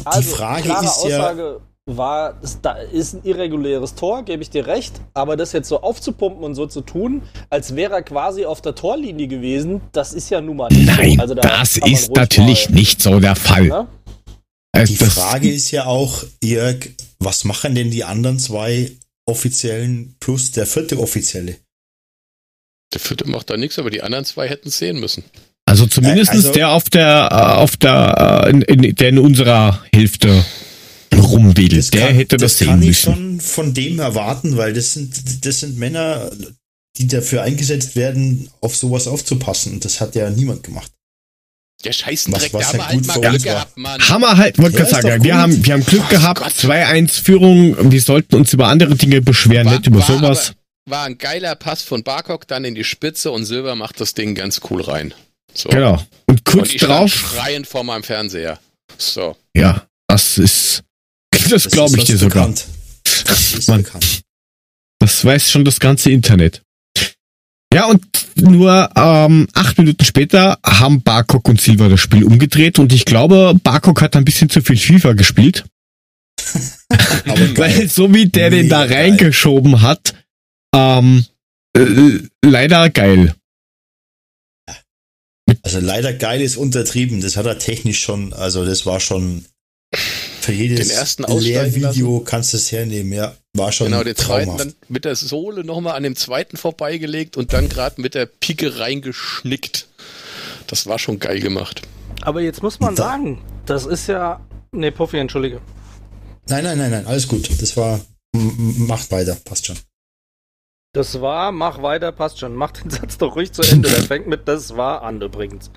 Also, die Frage klare ist Aussage ja. war, da ist ein irreguläres Tor, gebe ich dir recht, aber das jetzt so aufzupumpen und so zu tun, als wäre er quasi auf der Torlinie gewesen, das ist ja nun mal nicht Nein, so. Also da das ist natürlich mal, nicht so der Fall. Ne? Die Frage ist ja auch, Jörg, was machen denn die anderen zwei Offiziellen plus der vierte Offizielle? Der vierte macht da nichts, aber die anderen zwei hätten es sehen müssen. Also zumindest also, der auf der, äh, auf der, äh, in, in, der in unserer Hälfte rumwedelt, der kann, hätte das, das sehen müssen. Das kann ich schon von dem erwarten, weil das sind, das sind Männer, die dafür eingesetzt werden, auf sowas aufzupassen. Und das hat ja niemand gemacht. Der Scheißendreck, da haben wir halt mal Glück gehabt, Mann. Hammer halt, wollte ja, gerade sagen, wir haben, wir haben Glück oh, gehabt, 2-1 Führung, wir sollten uns über andere Dinge beschweren, war, nicht über sowas. War ein geiler Pass von Barkok dann in die Spitze und Silber macht das Ding ganz cool rein. So. Genau. Und kurz und ich drauf. schreien vor meinem Fernseher. So. Ja, das ist, das glaube ich dir sogar. Bekannt. Das ist Man, bekannt. Das weiß schon das ganze Internet. Ja, und nur ähm, acht Minuten später haben Barcock und Silva das Spiel umgedreht und ich glaube, Barcock hat ein bisschen zu viel FIFA gespielt. Weil so wie der den da reingeschoben geil. hat, ähm, äh, leider geil. Also leider geil ist untertrieben. Das hat er technisch schon, also das war schon für jedes den ersten Lehrvideo kannst du es hernehmen, ja. War schon Genau, den zweiten dann mit der Sohle nochmal an dem zweiten vorbeigelegt und dann gerade mit der Pike reingeschnickt. Das war schon geil gemacht. Aber jetzt muss man da, sagen, das ist ja. Ne, Puffy, entschuldige. Nein, nein, nein, nein, alles gut. Das war. Macht weiter, passt schon. Das war, mach weiter, passt schon. Mach den Satz doch ruhig zu Ende. Der fängt mit das war an übrigens.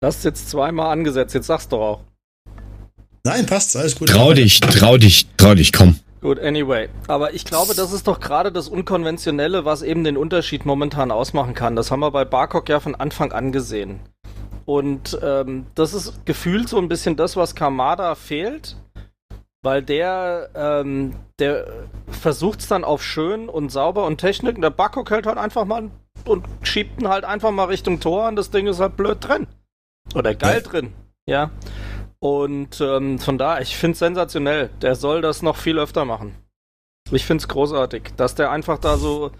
Das ist jetzt zweimal angesetzt, jetzt sag's doch auch. Nein, passt, alles gut. Trau dich, trau dich, trau dich, komm. Gut, anyway. Aber ich glaube, das ist doch gerade das Unkonventionelle, was eben den Unterschied momentan ausmachen kann. Das haben wir bei Barcock ja von Anfang an gesehen. Und ähm, das ist gefühlt so ein bisschen das, was Kamada fehlt. Weil der, ähm, der versucht es dann auf schön und sauber und Technik. Und der Barcock hält halt einfach mal und schiebt ihn halt einfach mal Richtung Tor und das Ding ist halt blöd drin. Oder geil ja. drin. Ja. Und ähm, von da, ich finde es sensationell. Der soll das noch viel öfter machen. Ich finde es großartig, dass der einfach da so,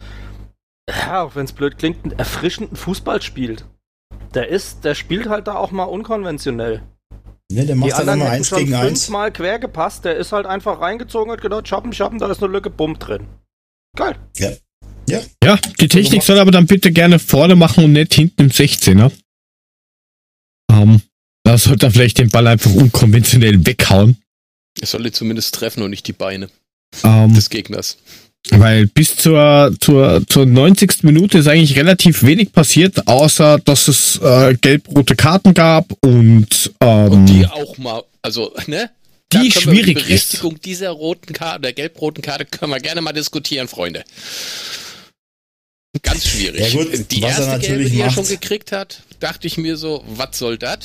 ja, auch wenn es blöd klingt, einen erfrischenden Fußball spielt. Der ist, der spielt halt da auch mal unkonventionell. Ne, der macht Die dann immer eins gegen eins. fünfmal quer gepasst, der ist halt einfach reingezogen, hat gedacht, schappen, schappen, da ist eine Lücke, bumm drin. Geil. Ja. Ja. Ja, die Technik soll aber dann bitte gerne vorne machen und nicht hinten im 16er. Ähm, da sollte er vielleicht den Ball einfach unkonventionell weghauen. Er soll ihn zumindest treffen und nicht die Beine ähm, des Gegners. Weil bis zur, zur, zur 90. Minute ist eigentlich relativ wenig passiert, außer dass es äh, gelb-rote Karten gab und, ähm, und die auch mal, also, ne? Die schwierig die Berechtigung ist. dieser roten Karte, der gelb-roten Karte können wir gerne mal diskutieren, Freunde. Ganz schwierig. Ja gut, die erste gelbe, die er schon gekriegt hat, dachte ich mir so, was soll das?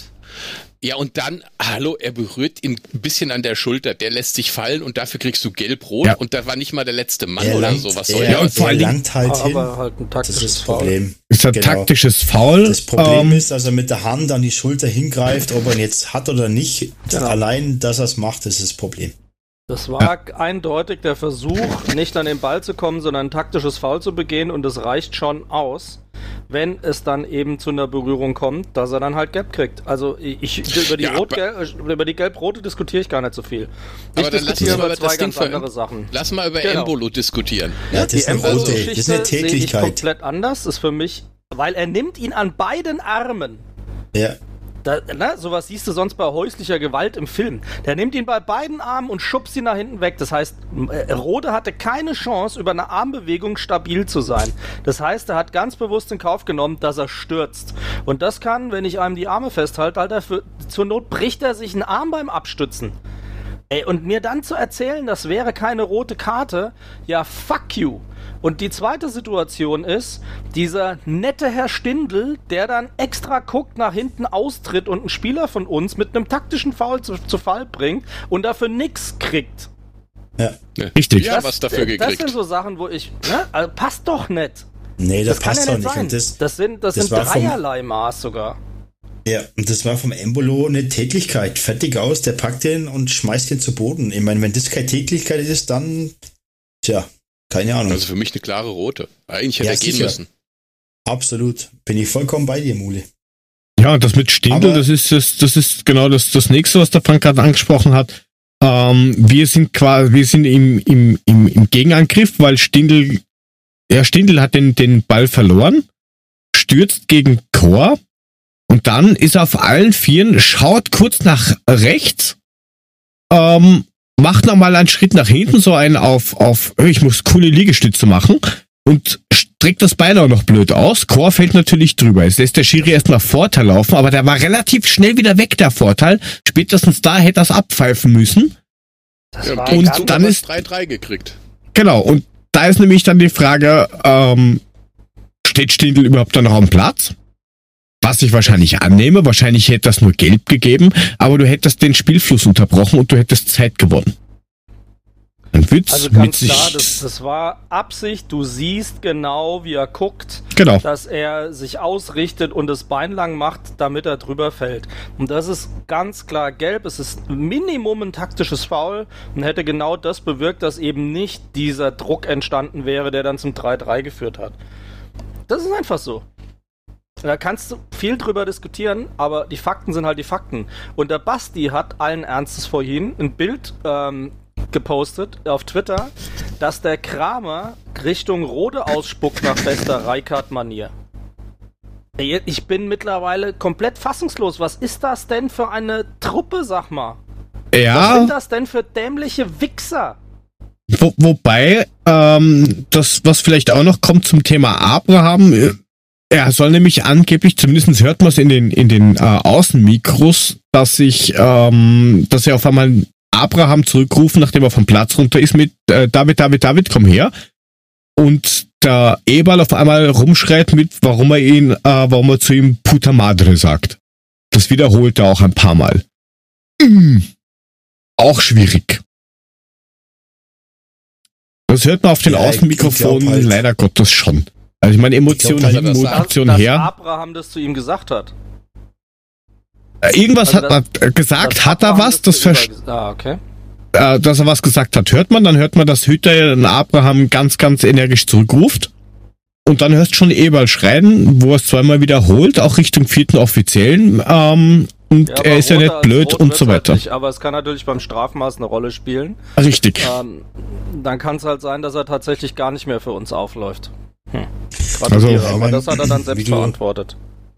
Ja, und dann, hallo, er berührt ihn ein bisschen an der Schulter, der lässt sich fallen und dafür kriegst du gelb-rot ja. und da war nicht mal der letzte Mann er oder langt, so. Was soll er, ja, und vor allem langt halt aber halt ein taktisches das ist das Problem. Ist ein genau. taktisches Foul. Das Problem ähm, ist, dass er mit der Hand an die Schulter hingreift, ob er ihn jetzt hat oder nicht. Genau. Allein, dass er es macht, ist das Problem. Das war ja. eindeutig der Versuch, nicht an den Ball zu kommen, sondern ein taktisches Foul zu begehen und es reicht schon aus wenn es dann eben zu einer Berührung kommt, dass er dann halt gelb kriegt. Also ich über die, ja, Rot über die gelb-rote diskutiere ich gar nicht so viel. Ich aber dann lass uns mal über zwei ganz andere Sachen. Lass mal über genau. Embolo diskutieren. Ja, das die Embolo-Geschichte sehe ich komplett anders. Ist für mich, weil er nimmt ihn an beiden Armen. Ja. Da, ne, sowas siehst du sonst bei häuslicher Gewalt im Film. Der nimmt ihn bei beiden Armen und schubst ihn nach hinten weg. Das heißt, äh, Rode hatte keine Chance, über eine Armbewegung stabil zu sein. Das heißt, er hat ganz bewusst in Kauf genommen, dass er stürzt. Und das kann, wenn ich einem die Arme festhalte, Alter, für, zur Not bricht er sich einen Arm beim Abstützen. Ey, und mir dann zu erzählen, das wäre keine rote Karte, ja, fuck you. Und die zweite Situation ist, dieser nette Herr Stindl, der dann extra guckt, nach hinten austritt und einen Spieler von uns mit einem taktischen Foul zu, zu Fall bringt und dafür nichts kriegt. Ja, richtig. Ja, das, was dafür gekriegt. Das sind so Sachen, wo ich, ne, also passt doch nicht. Nee, das, das passt doch nicht. Sein. Das, das, sind, das, das sind dreierlei Maß sogar. Ja, und das war vom Embolo eine Tätigkeit. Fertig aus, der packt den und schmeißt den zu Boden. Ich meine, wenn das keine Tätigkeit ist, dann, tja, keine Ahnung. Also für mich eine klare rote. Eigentlich hätte ja, er gehen sicher. müssen. Absolut. Bin ich vollkommen bei dir, Mule. Ja, das mit Stindl, das ist das, das ist genau das, das nächste, was der Frank gerade angesprochen hat. Ähm, wir sind quasi, wir sind im, im, im, im Gegenangriff, weil Stindl, ja, Stindl hat den, den Ball verloren, stürzt gegen Chor und dann ist er auf allen Vieren, schaut kurz nach rechts, ähm, macht nochmal einen Schritt nach hinten, so einen auf, auf, ich muss coole Liegestütze machen und streckt das Bein auch noch blöd aus. Chor fällt natürlich drüber. Es lässt der Schiri erstmal Vorteil laufen, aber der war relativ schnell wieder weg, der Vorteil. Spätestens da hätte er es abpfeifen müssen. Ja, und dann ist 3-3 gekriegt. Genau, und da ist nämlich dann die Frage, ähm, steht Stindl überhaupt dann noch am Platz? Was ich wahrscheinlich annehme, wahrscheinlich hätte das nur gelb gegeben, aber du hättest den Spielfluss unterbrochen und du hättest Zeit gewonnen. Ein Witz also ganz klar, das, das, war Absicht. Du siehst genau, wie er guckt, genau. dass er sich ausrichtet und das Bein lang macht, damit er drüber fällt. Und das ist ganz klar gelb. Es ist Minimum ein taktisches Foul und hätte genau das bewirkt, dass eben nicht dieser Druck entstanden wäre, der dann zum 3-3 geführt hat. Das ist einfach so. Da kannst du viel drüber diskutieren, aber die Fakten sind halt die Fakten. Und der Basti hat allen Ernstes vorhin ein Bild ähm, gepostet auf Twitter, dass der Kramer Richtung Rode ausspuckt nach bester Reikart-Manier. Ich bin mittlerweile komplett fassungslos. Was ist das denn für eine Truppe, sag mal? Ja. Was sind das denn für dämliche Wichser? Wo, wobei, ähm, das, was vielleicht auch noch kommt zum Thema Abraham, äh, er soll nämlich angeblich, zumindest hört man es in den, in den äh, Außenmikros, dass sich, ähm, dass er auf einmal Abraham zurückrufen, nachdem er vom Platz runter ist mit äh, David, David, David, komm her. Und der Eberl auf einmal rumschreit mit, warum er ihn, äh, warum er zu ihm Puta Madre sagt. Das wiederholt er auch ein paar Mal. Mhm. Auch schwierig. Das hört man auf den ja, Außenmikrofonen halt, leider Gottes schon. Also ich meine, Emotionen hin, Emotionen her. Dass Abraham das zu ihm gesagt hat. Äh, irgendwas also hat er gesagt, hat er was, das versteht. Ah, okay. Äh, dass er was gesagt hat, hört man, dann hört man, dass Hüter den Abraham ganz, ganz energisch zurückruft. Und dann hörst du schon Eberl schreien, wo er es zweimal wiederholt, auch Richtung vierten Offiziellen. Ähm, und ja, er ist ja nicht blöd und so weiter. Halt nicht, aber es kann natürlich beim Strafmaß eine Rolle spielen. Richtig. Ähm, dann kann es halt sein, dass er tatsächlich gar nicht mehr für uns aufläuft. Hm. Also, aber das hat er dann selbst verantwortet.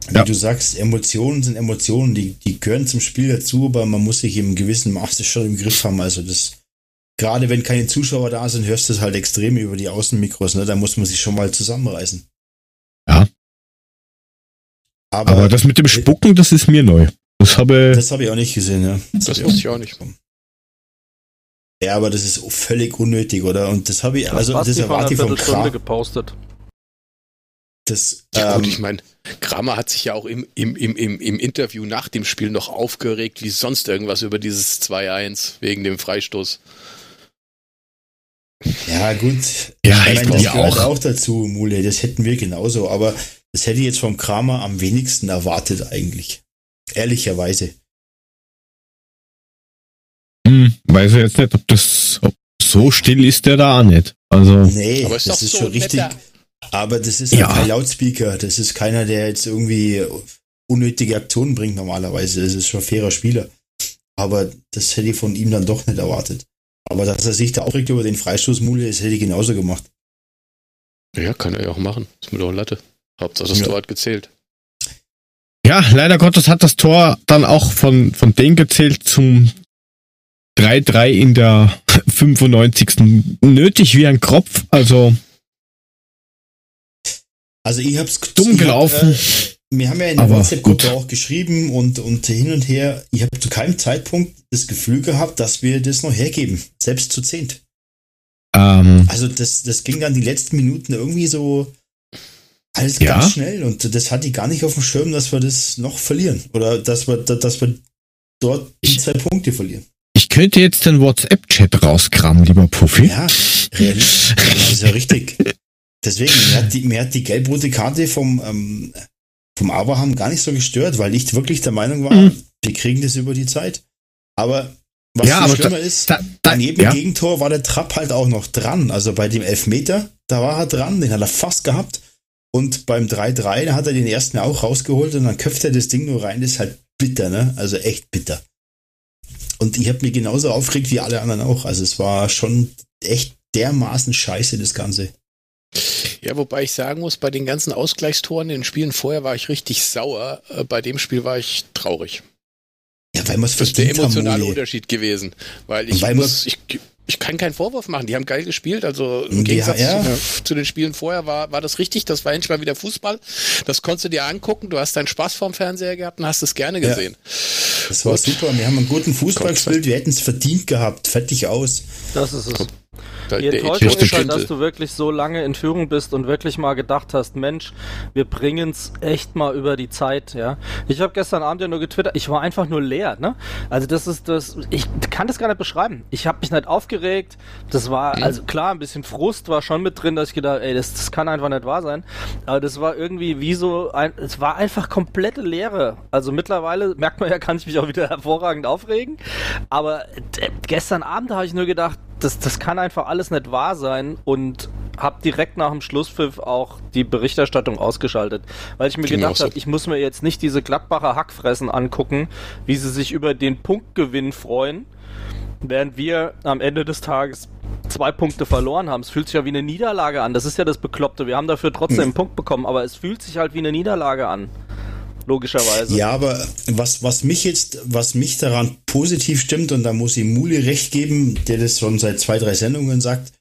Wie ja. du sagst, Emotionen sind Emotionen, die, die gehören zum Spiel dazu, aber man muss sich im gewissen Maße schon im Griff haben. Also das, gerade wenn keine Zuschauer da sind, hörst du es halt extrem über die Außenmikros, ne? Da muss man sich schon mal zusammenreißen. Ja. Aber, aber das mit dem Spucken, das ist mir neu. Das habe Das habe ich auch nicht gesehen, ja. Das, das wusste ich auch nicht. Ja, aber das ist völlig unnötig, oder? Und das habe ich, also das erwarte ich vom Kram. gepostet. Das, ja, gut, ähm, ich meine, Kramer hat sich ja auch im, im, im, im, im Interview nach dem Spiel noch aufgeregt, wie sonst irgendwas über dieses 2-1 wegen dem Freistoß. Ja, gut. Ja, ich, meine, das auch. auch dazu, Mule. Das hätten wir genauso. Aber das hätte ich jetzt vom Kramer am wenigsten erwartet, eigentlich. Ehrlicherweise. Hm, weiß ich jetzt nicht, ob das ob so still ist, der da auch nicht. Also. Nee, aber ist das ist so schon richtig. Netter aber das ist halt ja. kein Lautspeaker. Das ist keiner, der jetzt irgendwie unnötige Aktionen bringt normalerweise. Das ist schon ein fairer Spieler. Aber das hätte ich von ihm dann doch nicht erwartet. Aber dass er sich da aufregt über den Freistoßmule, das hätte ich genauso gemacht. Ja, kann er ja auch machen. Ist mir doch Latte. Hauptsache das ja. Tor hat gezählt. Ja, leider Gottes hat das Tor dann auch von, von denen gezählt zum 3-3 in der 95. Nötig wie ein Kropf. Also also ich hab's dumm gelaufen. Hab, äh, wir haben ja in der WhatsApp-Gruppe auch geschrieben und, und hin und her. Ich habe zu keinem Zeitpunkt das Gefühl gehabt, dass wir das noch hergeben, selbst zu zehnt. Ähm, also das, das ging dann die letzten Minuten irgendwie so alles ja? ganz schnell und das hatte ich gar nicht auf dem Schirm, dass wir das noch verlieren oder dass wir, dass wir dort die zwei Punkte verlieren. Ich könnte jetzt den WhatsApp-Chat rauskramen, lieber Puffy. Ja, realistisch. das ist ja richtig. Deswegen, mir hat die, mir hat die gelb-rote Karte vom, ähm, vom Abraham gar nicht so gestört, weil ich wirklich der Meinung war, mhm. wir kriegen das über die Zeit. Aber was ja, viel schlimmer da, ist, da, da, daneben ja. Gegentor war der Trapp halt auch noch dran. Also bei dem Elfmeter, da war er dran, den hat er fast gehabt. Und beim 3-3, da hat er den ersten auch rausgeholt und dann köpft er das Ding nur rein. Das ist halt bitter, ne? Also echt bitter. Und ich habe mich genauso aufgeregt wie alle anderen auch. Also es war schon echt dermaßen scheiße, das Ganze. Ja, wobei ich sagen muss, bei den ganzen Ausgleichstoren in den Spielen vorher war ich richtig sauer. Äh, bei dem Spiel war ich traurig. Ja, weil man es Das ist der emotionale haben, Unterschied gewesen. Weil ich, weil muss, ich, ich kann keinen Vorwurf machen. Die haben geil gespielt. Also im Gegensatz ja, ja. Zu, zu, den Spielen vorher war, war das richtig. Das war endlich mal wieder Fußball. Das konntest du dir angucken. Du hast deinen Spaß vorm Fernseher gehabt und hast es gerne gesehen. Ja. Das war Gut. super. Wir haben einen guten Fußball gespielt. Wir hätten es verdient gehabt. Fertig aus. Das ist es. Die Enttäuschung ist halt, dass du wirklich so lange in Führung bist und wirklich mal gedacht hast, Mensch, wir bringen es echt mal über die Zeit, ja. Ich habe gestern Abend ja nur getwittert, ich war einfach nur leer, ne? Also das ist das, ich kann das gar nicht beschreiben. Ich habe mich nicht aufgeregt, das war, mhm. also klar, ein bisschen Frust war schon mit drin, dass ich gedacht, ey, das, das kann einfach nicht wahr sein. Aber das war irgendwie wie so, ein, es war einfach komplette Leere. Also mittlerweile, merkt man ja, kann ich mich auch wieder hervorragend aufregen. Aber äh, gestern Abend habe ich nur gedacht, das, das kann einfach alles nicht wahr sein und habe direkt nach dem Schlusspfiff auch die Berichterstattung ausgeschaltet, weil ich mir Ging gedacht so. habe, ich muss mir jetzt nicht diese Gladbacher Hackfressen angucken, wie sie sich über den Punktgewinn freuen, während wir am Ende des Tages zwei Punkte verloren haben. Es fühlt sich ja wie eine Niederlage an. Das ist ja das Bekloppte. Wir haben dafür trotzdem hm. einen Punkt bekommen, aber es fühlt sich halt wie eine Niederlage an logischerweise. Ja, aber was, was mich jetzt, was mich daran positiv stimmt, und da muss ich Muli recht geben, der das schon seit zwei, drei Sendungen sagt,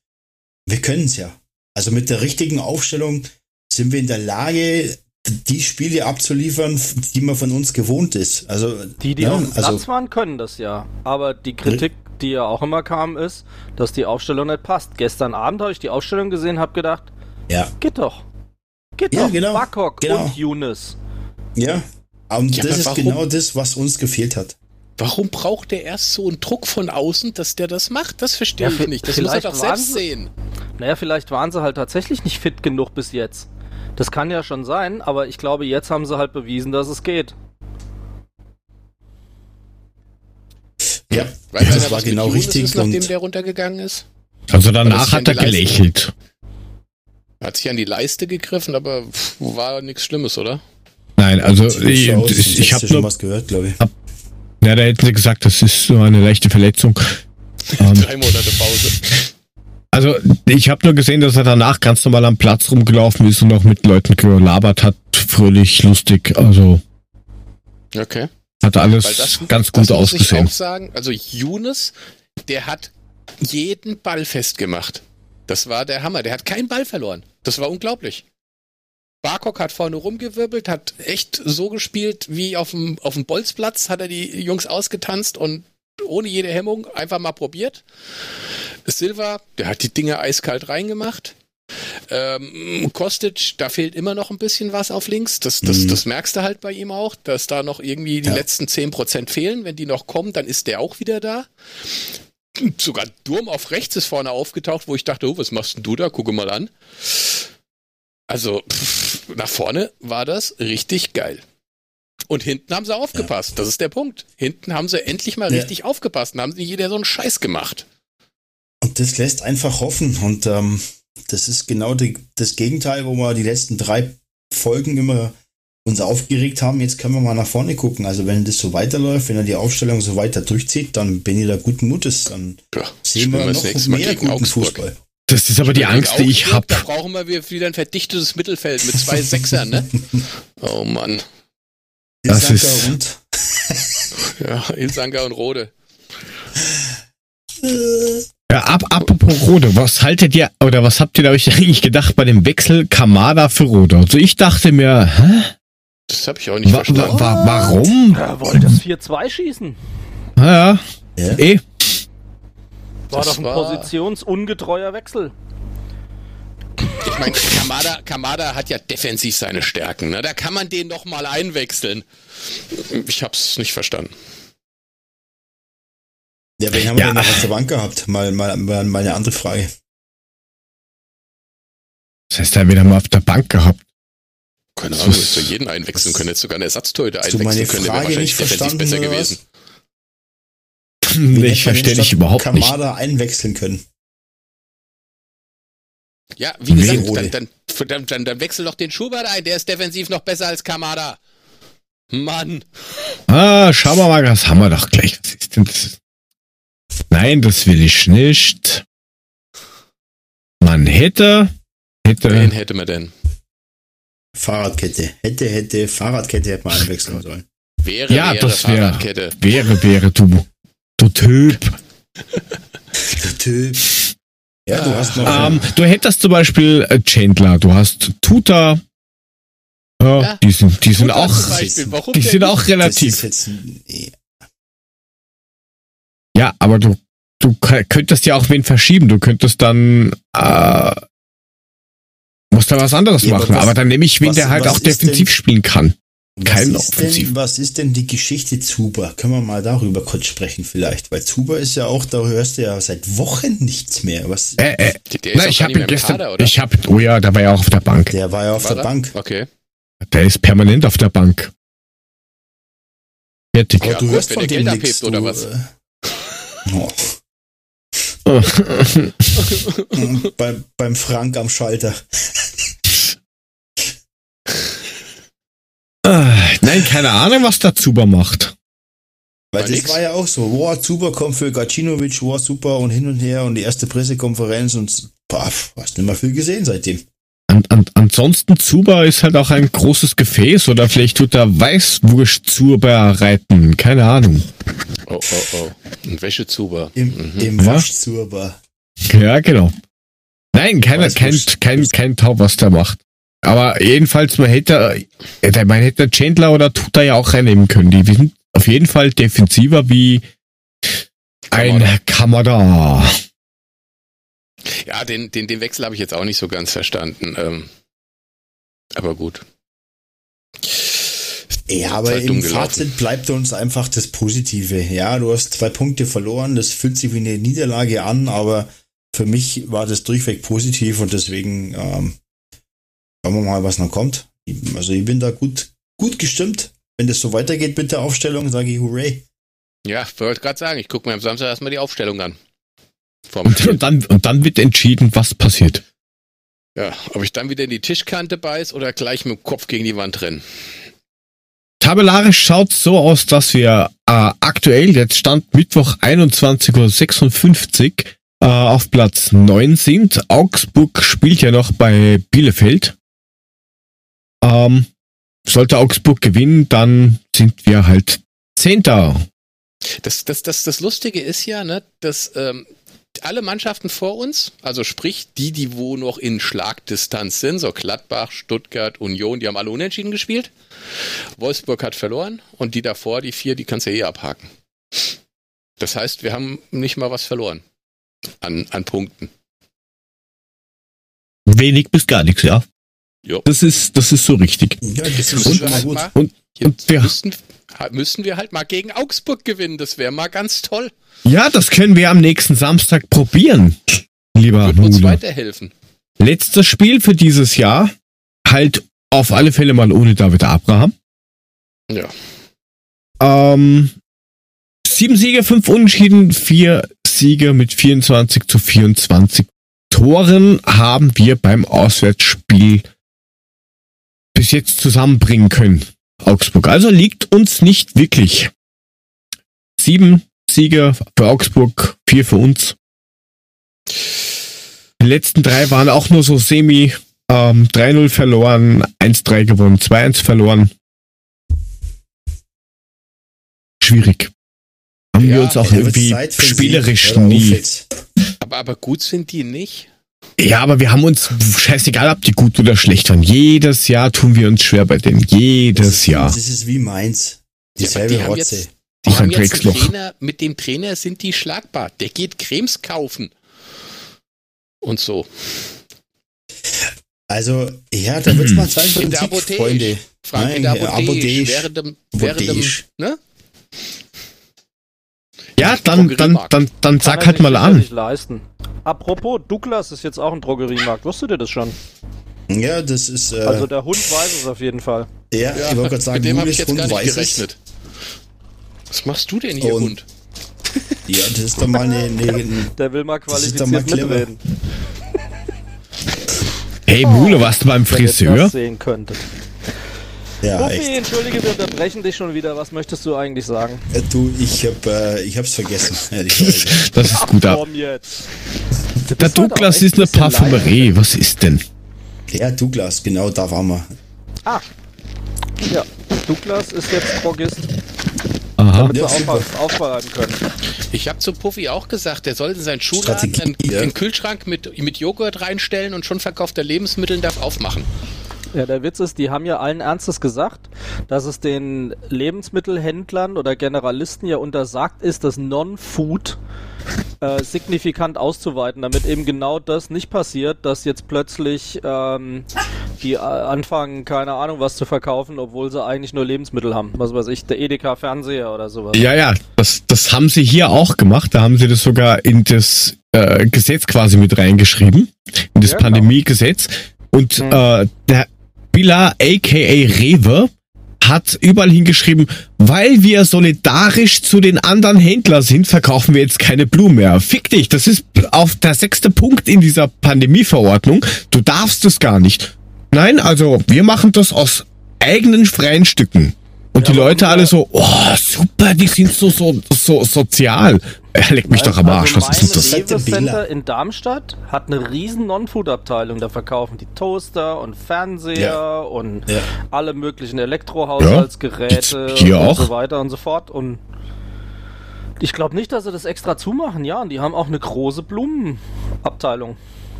wir können es ja. Also mit der richtigen Aufstellung sind wir in der Lage, die Spiele abzuliefern, die man von uns gewohnt ist. Also die, die ja, ne, auf dem also, Platz waren, können das ja. Aber die Kritik, die ja auch immer kam, ist, dass die Aufstellung nicht passt. Gestern Abend habe ich die Aufstellung gesehen, habe gedacht, ja, geht doch, geht ja, doch. Genau, Bakok genau. und Younes. Ja, und ja, das ist warum, genau das, was uns gefehlt hat. Warum braucht der erst so einen Druck von außen, dass der das macht? Das verstehe ja, ich nicht. Das muss er doch selbst sehen. Naja, vielleicht waren sie halt tatsächlich nicht fit genug bis jetzt. Das kann ja schon sein, aber ich glaube, jetzt haben sie halt bewiesen, dass es geht. Ja, Weiß ja das war genau richtig. Ist, nachdem der runtergegangen ist? Also danach hat er gelächelt. Hat sich an die Leiste gegriffen, aber war nichts Schlimmes, oder? Nein, also ich, ich, ich habe nur was gehört, glaube ich. Hab, ja, da hätten sie gesagt, das ist so eine leichte Verletzung. Drei Monate Pause. Also ich habe nur gesehen, dass er danach ganz normal am Platz rumgelaufen ist und noch mit Leuten gelabert hat, fröhlich, lustig. Also okay. hat alles das, ganz gut das ausgesehen. Muss ich auch sagen, also Younes, der hat jeden Ball festgemacht. Das war der Hammer. Der hat keinen Ball verloren. Das war unglaublich. Barkok hat vorne rumgewirbelt, hat echt so gespielt wie auf dem, auf dem Bolzplatz, hat er die Jungs ausgetanzt und ohne jede Hemmung einfach mal probiert. Silva, der hat die Dinge eiskalt reingemacht. Ähm, Kostic, da fehlt immer noch ein bisschen was auf links. Das, das, mhm. das merkst du halt bei ihm auch, dass da noch irgendwie die ja. letzten 10% fehlen. Wenn die noch kommen, dann ist der auch wieder da. Sogar Durm auf rechts ist vorne aufgetaucht, wo ich dachte, oh, was machst denn du da? Gucke mal an. Also pff, nach vorne war das richtig geil. Und hinten haben sie aufgepasst. Ja. Das ist der Punkt. Hinten haben sie endlich mal ja. richtig aufgepasst und haben nicht jeder so einen Scheiß gemacht. Und das lässt einfach hoffen. Und ähm, das ist genau die, das Gegenteil, wo wir die letzten drei Folgen immer uns aufgeregt haben. Jetzt können wir mal nach vorne gucken. Also wenn das so weiterläuft, wenn er die Aufstellung so weiter durchzieht, dann bin ich da guten Mutes. Dann ja, sehen wir noch mehr guten Augsburg. Fußball. Das ist aber die Angst, die ich habe. Da brauchen wir wieder ein verdichtetes Mittelfeld mit zwei Sechsern, ne? Oh Mann. Das ist und ja, Ilsanker und Rode. Ja, ab, apropos Rode, was haltet ihr, oder was habt ihr da euch eigentlich gedacht bei dem Wechsel Kamada für Rode? Also ich dachte mir, hä? Das habe ich auch nicht wa verstanden. Wa warum? Er wollte das 4-2 schießen. Ja, ja. eh. War das doch ein war... positionsungetreuer Wechsel. Ich meine, Kamada, Kamada hat ja defensiv seine Stärken. Ne? Da kann man den noch mal einwechseln. Ich hab's nicht verstanden. Ja, wen haben wir denn noch auf der Bank gehabt? Mal, mal, mal eine andere Frage. Das heißt, da wieder mal auf der Bank gehabt. Keine Ahnung, hättest du jeden einwechseln können, hättest sogar einen Ersatztorhüter einwechseln können, der wäre wahrscheinlich defensiv besser gewesen. Nee, ich verstehe dich überhaupt Kamada nicht. Kamada einwechseln können. Ja, wie gesagt, dann, dann, dann, dann, dann wechsel doch den Schubert ein, der ist defensiv noch besser als Kamada. Mann. Ah, schauen wir mal, das haben wir doch gleich. Was ist denn das? Nein, das will ich nicht. Man hätte, hätte. Wen hätte man denn? Fahrradkette. Hätte, hätte, Fahrradkette hätte man einwechseln sollen. Wäre, ja, wäre, das wäre, wäre, wäre, du. Du Typ. Typ. Ja, du hast noch. Ähm, du hättest zum Beispiel äh, Chandler, du hast Tuta. Ja, ja. die sind, die sind auch, die sind auch relativ. Jetzt, ja, aber du, du könntest ja auch wen verschieben. Du könntest dann, äh, musst da was anderes ja, machen. Aber, was, aber, dann nehme ich wen, was, der halt auch defensiv denn, spielen kann. Kein was Offensiv. Denn, was ist denn die Geschichte Zuber? Können wir mal darüber kurz sprechen vielleicht? Weil Zuber ist ja auch, da hörst du ja seit Wochen nichts mehr. Was? Äh, äh, na, ich habe gestern, Kader, ich habe, oh ja, da war ja auch auf der Bank. Der war ja auf war der da? Bank. Okay. Der ist permanent auf der Bank. Fertig. Ja, du gut, hörst wenn von dem Geld abhebt, oder was? Äh, oh. Bei, beim Frank am Schalter. Nein, keine Ahnung, was der Zuber macht. Weil war das nix. war ja auch so, wow, Zuber kommt für Gacinovic, wow, super und hin und her und die erste Pressekonferenz und paf, hast nicht mehr viel gesehen seitdem. An, an, ansonsten Zuber ist halt auch ein großes Gefäß oder vielleicht tut er Weißwurst Zuber reiten, keine Ahnung. Oh, oh, oh. Ein Wäschezuber. Im, mhm. im Waschzuber. Ja, genau. Nein, keiner, kein, kein, kein Tau, was der macht. Aber jedenfalls, man hätte, äh, man hätte Chandler oder Tuta ja auch reinnehmen können. Die sind auf jeden Fall defensiver wie ein Kamada. Ja, den, den, den Wechsel habe ich jetzt auch nicht so ganz verstanden. Ähm, aber gut. Ja, aber halt im Fazit bleibt uns einfach das Positive. Ja, du hast zwei Punkte verloren, das fühlt sich wie eine Niederlage an, aber für mich war das durchweg positiv und deswegen ähm, Schauen wir mal, was noch kommt. Also ich bin da gut, gut gestimmt. Wenn das so weitergeht mit der Aufstellung, sage ich Hooray. Ja, ich wollte gerade sagen, ich gucke mir am Samstag erstmal die Aufstellung an. Und, und, dann, und dann wird entschieden, was passiert. Ja, ob ich dann wieder in die Tischkante beiß oder gleich mit dem Kopf gegen die Wand renne. Tabellarisch schaut so aus, dass wir äh, aktuell, jetzt stand Mittwoch 21.56 Uhr, äh, auf Platz 9 sind. Augsburg spielt ja noch bei Bielefeld. Ähm, sollte Augsburg gewinnen, dann sind wir halt Zehnter. Das, das, das, das Lustige ist ja, ne, dass ähm, alle Mannschaften vor uns, also sprich die, die wo noch in Schlagdistanz sind, so Gladbach, Stuttgart, Union, die haben alle unentschieden gespielt. Wolfsburg hat verloren und die davor, die vier, die kannst du eh abhaken. Das heißt, wir haben nicht mal was verloren an, an Punkten. Wenig bis gar nichts, ja. Jo. Das ist, das ist so richtig. Ja, das ist und, halt gut. und, und wir müssen, müssen wir halt mal gegen Augsburg gewinnen. Das wäre mal ganz toll. Ja, das können wir am nächsten Samstag probieren, lieber Wird uns weiterhelfen. Letztes Spiel für dieses Jahr. Halt auf alle Fälle mal ohne David Abraham. Ja. Ähm, sieben Siege, fünf Unentschieden, vier Siege mit 24 zu 24 Toren haben wir beim Auswärtsspiel bis jetzt zusammenbringen können. Augsburg. Also liegt uns nicht wirklich. Sieben Siege für Augsburg, vier für uns. Die letzten drei waren auch nur so semi. Ähm, 3-0 verloren, 1-3 gewonnen, 2-1 verloren. Schwierig. Haben ja, wir uns auch irgendwie spielerisch nie. Aber, aber gut sind die nicht. Ja, aber wir haben uns, scheißegal, ob die gut oder schlecht waren. Jedes Jahr tun wir uns schwer bei denen. Jedes das Jahr. Das ist wie Mainz. Dieselbe ja, die Rotze. Jetzt, die haben jetzt Trainer, mit dem Trainer sind die schlagbar. Der geht Cremes kaufen. Und so. Also, ja, da wird es mal Zeit für Freunde. Frank, Nein, in der. Apotheke. Während dem, während dem, ne? Ja, dann, dann, dann, dann sag halt mal an. Nicht leisten. Apropos, Douglas ist jetzt auch ein Drogeriemarkt. Wusstet ihr das schon? Ja, das ist. Äh, also der Hund weiß es auf jeden Fall. Ja, ja ich wollte gerade sagen, mit dem habe ich jetzt Hund gar nicht gerechnet. Es. Was machst du denn hier, Und, Hund? Ja, das ist doch mal eine. eine der will mal qualifiziert mitreden. Hey Mule, warst du beim Friseur? Wenn ihr das sehen könntet. Ja, Buffy, echt. entschuldige, wir unterbrechen dich schon wieder. Was möchtest du eigentlich sagen? Äh, du, ich hab, äh, ich hab's vergessen. das ist gut ab. Der Douglas ist eine Parfümerie. Was ist denn? Ja, Douglas, genau, da waren wir. Ah. Ja, Douglas ist jetzt Drogist. Aha. Damit wir auf, aufbereiten können. Ich habe zu Puffy auch gesagt, der soll in seinen Schuhladen einen, ja. einen, Kühlschrank mit, mit Joghurt reinstellen und schon verkauft er Lebensmittel darf aufmachen. Ja, der Witz ist, die haben ja allen Ernstes gesagt, dass es den Lebensmittelhändlern oder Generalisten ja untersagt ist, das Non-Food äh, signifikant auszuweiten, damit eben genau das nicht passiert, dass jetzt plötzlich ähm, die äh, anfangen, keine Ahnung, was zu verkaufen, obwohl sie eigentlich nur Lebensmittel haben. Was weiß ich, der Edeka Fernseher oder sowas. Ja, ja, das, das haben sie hier auch gemacht. Da haben sie das sogar in das äh, Gesetz quasi mit reingeschrieben, in das ja, genau. Pandemiegesetz. Und hm. äh, der Billa, aka Rewe, hat überall hingeschrieben, weil wir solidarisch zu den anderen Händlern sind, verkaufen wir jetzt keine Blumen mehr. Fick dich, das ist auf der sechste Punkt in dieser Pandemieverordnung. Du darfst es gar nicht. Nein, also wir machen das aus eigenen freien Stücken. Und ja, die Leute alle so, oh, super, die sind so, so, so sozial. Er leckt mich doch am Arsch. Also was ist das? Das Center in Darmstadt hat eine riesen Non-Food-Abteilung. Da verkaufen die Toaster und Fernseher ja. und ja. alle möglichen Elektrohaushaltsgeräte ja, und auch. so weiter und so fort. Und ich glaube nicht, dass sie das extra zumachen. Ja, und die haben auch eine große Blumenabteilung.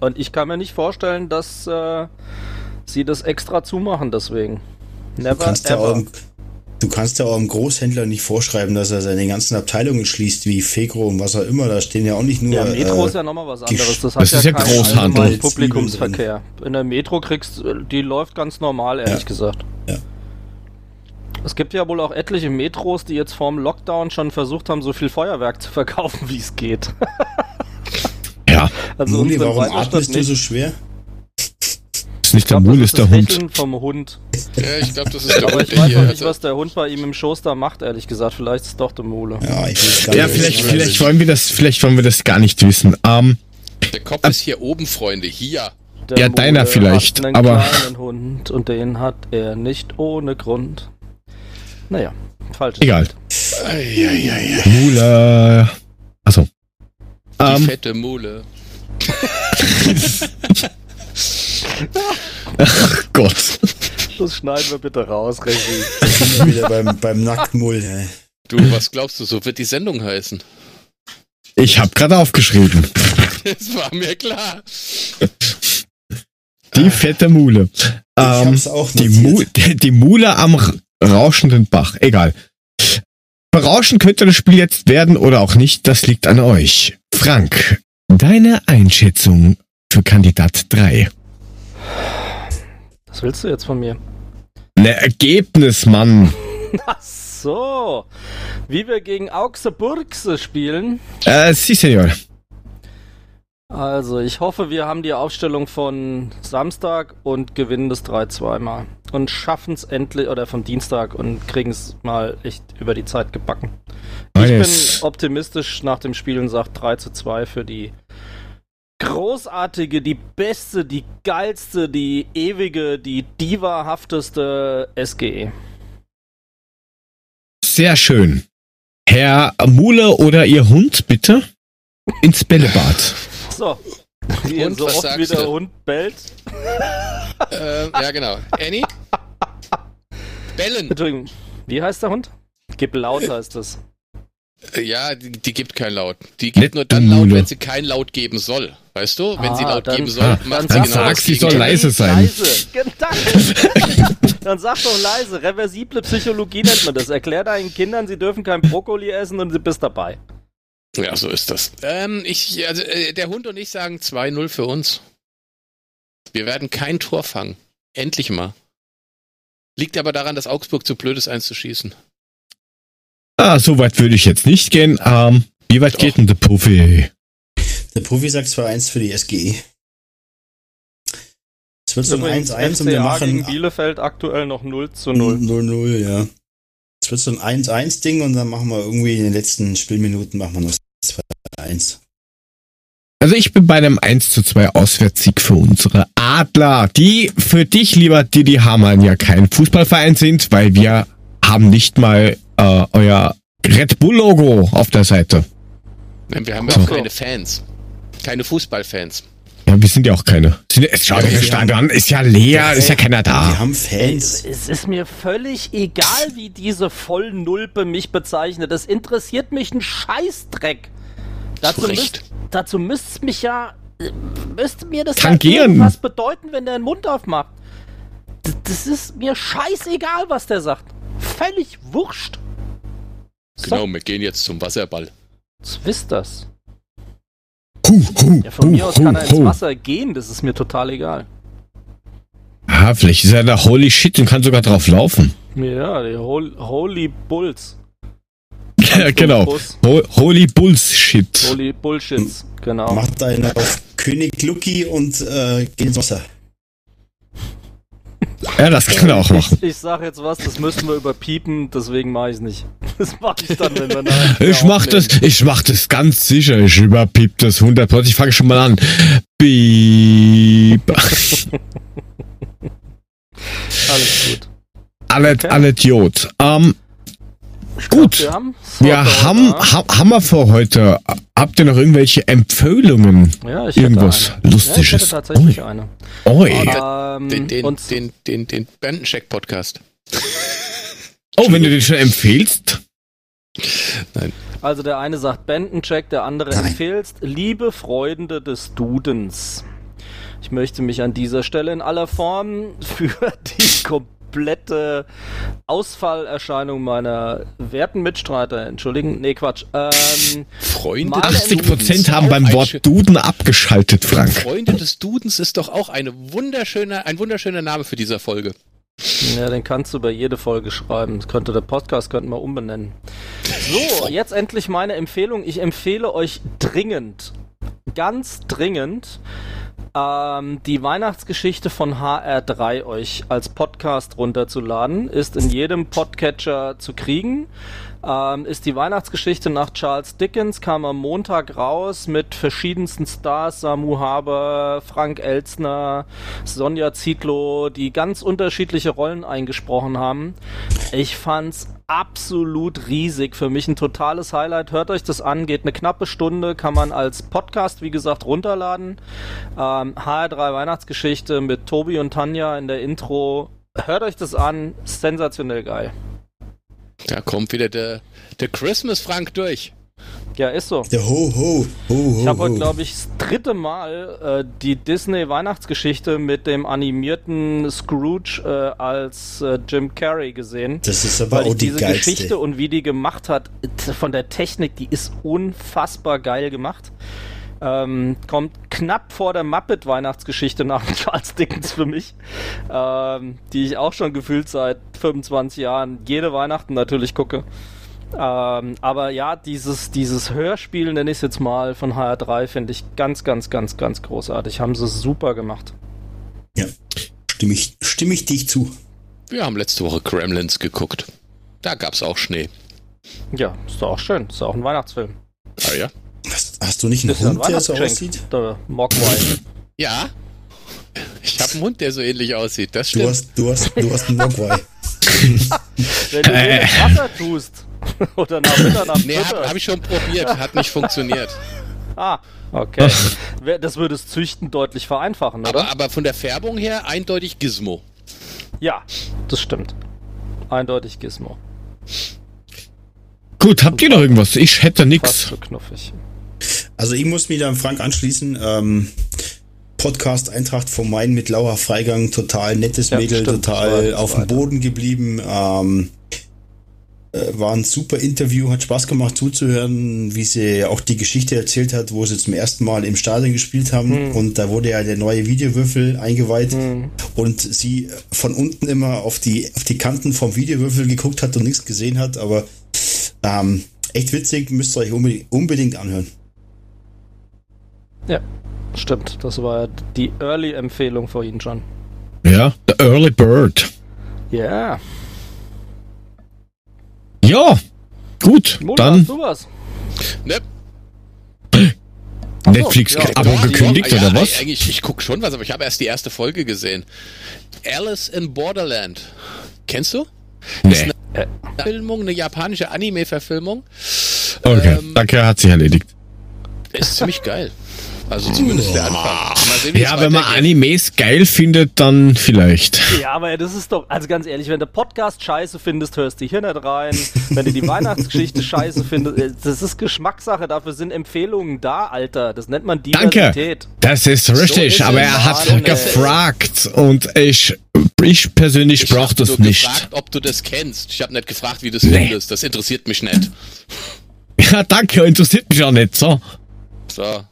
Und ich kann mir nicht vorstellen, dass äh, sie das extra zumachen deswegen. Never du kannst, ever. Ja auch, du kannst ja auch einem Großhändler nicht vorschreiben, dass er seine ganzen Abteilungen schließt, wie Fegro und was auch immer. Da stehen ja auch nicht nur. Ja, Metro äh, ist ja nochmal was anderes. Das, das ist ja, ja Großhandel. Publikumsverkehr. In der Metro kriegst die läuft ganz normal, ehrlich ja. gesagt. Ja. Es gibt ja wohl auch etliche Metros, die jetzt vorm Lockdown schon versucht haben, so viel Feuerwerk zu verkaufen, wie es geht. ja. Also Muli, warum atmest du so schwer? Nicht der Mul, ist der Hund. vom Hund. Ja, ich glaube, das ist der Aber ich weiß noch nicht, was der Hund bei ihm im Schoß da macht, ehrlich gesagt. Vielleicht ist es doch der Mule. Ja, ich ja vielleicht, vielleicht wollen wir das, vielleicht wollen wir das gar nicht wissen. Ähm, der Kopf äh, ist hier oben, Freunde, hier. Der ja, Mule deiner vielleicht, hat einen aber. kleinen Hund und den hat er nicht ohne Grund. Naja, falsch. Egal. Mule. Achso. Die ähm, fette Mule. Ach Gott. Das schneiden wir bitte raus, Regie. sind wir wieder beim, beim Nacktmull. Ey. Du, was glaubst du, so wird die Sendung heißen? Ich hab gerade aufgeschrieben. Das war mir klar. Die fette Mule. Ähm, die, Mu die Mule am rauschenden Bach. Egal. Berauschen könnte das Spiel jetzt werden oder auch nicht, das liegt an euch. Frank, deine Einschätzung für Kandidat 3. Was willst du jetzt von mir? Ne Ergebnis, Mann. Ach so. Wie wir gegen Augsburgse spielen. Äh, si, Senor. Also, ich hoffe, wir haben die Aufstellung von Samstag und gewinnen das 3-2 mal. Und schaffen es endlich, oder von Dienstag und kriegen es mal echt über die Zeit gebacken. Ich bin optimistisch nach dem Spiel und sage 3 2 für die großartige, die beste, die geilste, die ewige, die divahafteste SGE. Sehr schön. Herr Mule oder Ihr Hund, bitte? Ins Bällebad. So. Wie und so oft wie der Hund bellt. ähm, ja, genau. Annie? Bellen. Entschuldigung. Wie heißt der Hund? Gib laut heißt das. Ja, die, die, gibt kein Laut. Die gibt Nicht nur dann Laut, wenn sie kein Laut geben soll. Weißt du? Wenn ah, sie Laut dann, geben soll, macht dann, dann genau sag, sie soll leise sein. Leise. dann sag doch leise. Reversible Psychologie nennt man das. Erklär deinen Kindern, sie dürfen kein Brokkoli essen und du bist dabei. Ja, so ist das. Ähm, ich, also, äh, der Hund und ich sagen 2-0 für uns. Wir werden kein Tor fangen. Endlich mal. Liegt aber daran, dass Augsburg zu blöd ist, eins zu schießen. Ah, so weit würde ich jetzt nicht gehen. Ähm, wie weit Doch. geht denn der Profi? Der Profi sagt zwar 1 für die SGE. Es wird so ein 1-1 und wir machen. gegen Bielefeld aktuell noch 0 zu 0. 0-0, ja. Es wird so ein 1-1-Ding und dann machen wir irgendwie in den letzten Spielminuten machen wir noch 2-1. Also ich bin bei einem 1 zu 2 Auswärtssieg für unsere Adler, die für dich, lieber Didi Hamann, ja kein Fußballverein sind, weil wir haben nicht mal äh, euer Red Bull-Logo auf der Seite. Wir haben ja auch keine Fans. Keine Fußballfans. Ja, wir sind ja auch keine. Schau dir das Stadion ist ja leer, ist ja keiner da. Wir haben Fans. Es ist mir völlig egal, wie diese Vollnulpe mich bezeichnet. Das interessiert mich ein Scheißdreck. Dazu, müsst, dazu müsste mich ja, müsste mir das Tangieren. was bedeuten, wenn der den Mund aufmacht. Das, das ist mir scheißegal, was der sagt. Völlig wurscht. So. Genau, wir gehen jetzt zum Wasserball. Was wisst das? Hu, hu, ja, von hu, mir aus kann er ins Wasser gehen, das ist mir total egal. Ah, vielleicht ist er da Holy Shit und kann sogar drauf laufen. Ja, die Hol Holy Bulls. ja, genau. Ho Holy Bullshit. Holy Bullshits, genau. Macht einen auf König Lucky und äh, geht ins Wasser. Ja, das kann er auch machen. Ich, ich sag jetzt was, das müssen wir überpiepen, deswegen mache ich es nicht. Das mache ich dann, wenn wir nachher Ich mach das, ich mach das ganz sicher. Ich überpiep das 100%. Ich fange schon mal an. Piep. Alles gut. Alle, okay. alle Idiot. Ähm, Gut, glaub, wir, haben, wir haben, ha, haben wir für heute. Habt ihr noch irgendwelche Empfehlungen? Ja, ich Irgendwas eine. Lustiges? Ja, ich hätte tatsächlich Oi. eine. Oi. Ähm, den, den, den, den, den Bandencheck-Podcast. Oh, wenn du den schon empfehlst? Nein. Also der eine sagt Bandencheck, der andere Nein. empfehlst Liebe Freunde des Dudens. Ich möchte mich an dieser Stelle in aller Form für die komplette Ausfallerscheinung meiner werten Mitstreiter entschuldigen. Nee, Quatsch. Ähm, Freunde 80 Prozent haben beim Wort Duden abgeschaltet, Frank. Freunde des Dudens ist doch auch eine wunderschöne, ein wunderschöner Name für diese Folge. Ja, den kannst du bei jede Folge schreiben. Das könnte der Podcast könnten wir umbenennen. So, jetzt endlich meine Empfehlung. Ich empfehle euch dringend, ganz dringend, ähm, die Weihnachtsgeschichte von HR3 euch als Podcast runterzuladen. Ist in jedem Podcatcher zu kriegen. Ähm, ist die Weihnachtsgeschichte nach Charles Dickens, kam am Montag raus mit verschiedensten Stars, Samu Haber, Frank Elzner, Sonja Zietlow, die ganz unterschiedliche Rollen eingesprochen haben. Ich fand's absolut riesig. Für mich ein totales Highlight. Hört euch das an, geht eine knappe Stunde, kann man als Podcast, wie gesagt, runterladen. Ähm, HR3 Weihnachtsgeschichte mit Tobi und Tanja in der Intro. Hört euch das an, sensationell geil. Da kommt wieder der, der Christmas-Frank durch. Ja, ist so. Der Ho Ho. ho, ho ich habe heute, glaube ich, das dritte Mal äh, die Disney-Weihnachtsgeschichte mit dem animierten Scrooge äh, als äh, Jim Carrey gesehen. Das ist aber weil auch die diese geilste. Geschichte und wie die gemacht hat, von der Technik, die ist unfassbar geil gemacht. Ähm, kommt knapp vor der Muppet-Weihnachtsgeschichte nach Charles Dickens für mich, ähm, die ich auch schon gefühlt seit 25 Jahren jede Weihnachten natürlich gucke. Ähm, aber ja, dieses, dieses Hörspiel, nenne ich es jetzt mal, von HR3, finde ich ganz, ganz, ganz, ganz großartig. Haben sie super gemacht. Ja, stimme ich, stimme ich dich zu. Wir haben letzte Woche Kremlins geguckt. Da gab es auch Schnee. Ja, ist doch auch schön. Ist auch ein Weihnachtsfilm. Ah ja. Hast, hast du nicht einen Hund, der so aussieht? Der Mogwai. Ja. Ich habe einen Hund, der so ähnlich aussieht. Das stimmt. Du hast, du hast, du hast einen Mogwai. Wenn du äh. Wasser tust. Oder nach Mitternacht. Nee, habe hab ich schon probiert. Hat nicht funktioniert. Ah, okay. Das würde das Züchten deutlich vereinfachen, oder? Aber, aber von der Färbung her eindeutig Gizmo. Ja, das stimmt. Eindeutig Gizmo. Gut, habt ihr noch irgendwas? Ich hätte nichts. So knuffig. Also ich muss mich da Frank anschließen. Ähm, Podcast Eintracht vom Main mit Laura Freigang, total nettes ja, Mädel, stimmt, total auf dem Boden geblieben. Ähm, äh, war ein super Interview, hat Spaß gemacht zuzuhören, wie sie auch die Geschichte erzählt hat, wo sie zum ersten Mal im Stadion gespielt haben hm. und da wurde ja der neue Videowürfel eingeweiht hm. und sie von unten immer auf die, auf die Kanten vom Videowürfel geguckt hat und nichts gesehen hat, aber ähm, echt witzig, müsst ihr euch unbedingt, unbedingt anhören. Ja, stimmt. Das war die Early-Empfehlung vorhin schon. Ja, the Early Bird. Ja. Ja, gut. Mona, dann. Hast du was? Ne. Netflix-Abo ja, gekündigt ja, oder was? Eigentlich, ich gucke schon was, aber ich habe erst die erste Folge gesehen. Alice in Borderland. Kennst du? Nee. Äh, Verfilmung, eine japanische Anime-Verfilmung. Okay, ähm, danke, hat sich erledigt. Ist ziemlich geil. Also zumindest der Anfang. Sehen, ja, wenn man Animes geil findet, dann vielleicht. Ja, aber das ist doch, also ganz ehrlich, wenn du Podcast scheiße findest, hörst du hier nicht rein. wenn du die Weihnachtsgeschichte scheiße findest, äh, das ist Geschmackssache, dafür sind Empfehlungen da, Alter. Das nennt man Diversität. Danke, das ist richtig, so ist aber er hat Mann, gefragt und ich, ich persönlich brauche das nicht. Ich habe gefragt, ob du das kennst. Ich habe nicht gefragt, wie du es nee. findest. Das interessiert mich nicht. Ja, danke, interessiert mich auch nicht, so. So.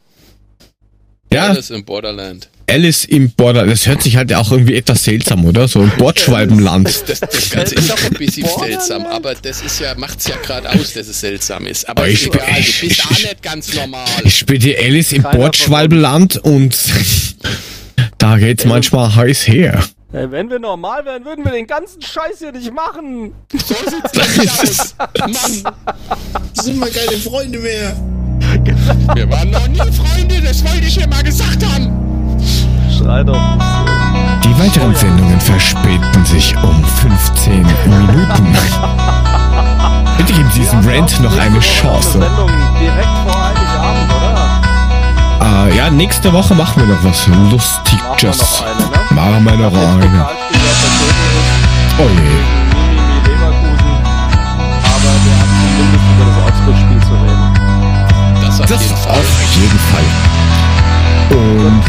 Ja. Alice im Borderland. Alice im Borderland. Das hört sich halt auch irgendwie etwas seltsam, oder? So ein Bordschwalbenland. Das, das, das Ganze ist auch ein bisschen seltsam, aber das ist ja, macht's ja gerade aus, dass es seltsam ist. Aber ich, egal, ich, du bist ich, auch nicht ganz normal. Ich spiele die Alice im Bordschwalbenland und da geht's manchmal heiß her. Wenn wir normal wären, würden wir den ganzen Scheiß hier nicht machen. So sieht's das aus. Mann. Sind wir keine Freunde mehr. Wir waren noch nie Freunde, das wollte ich ja mal gesagt haben. Schrei doch. Die weiteren Sendungen verspäten sich um 15 Minuten. Bitte geben Sie diesem Rant noch eine Chance. Sendung direkt vor Heiligabend, oder? Äh, ja, nächste Woche machen wir noch was Lustiges. Machen wir noch eine, ne? Machen wir noch eine. Oh je. Das auf jeden Fall. Auf jeden Fall. Und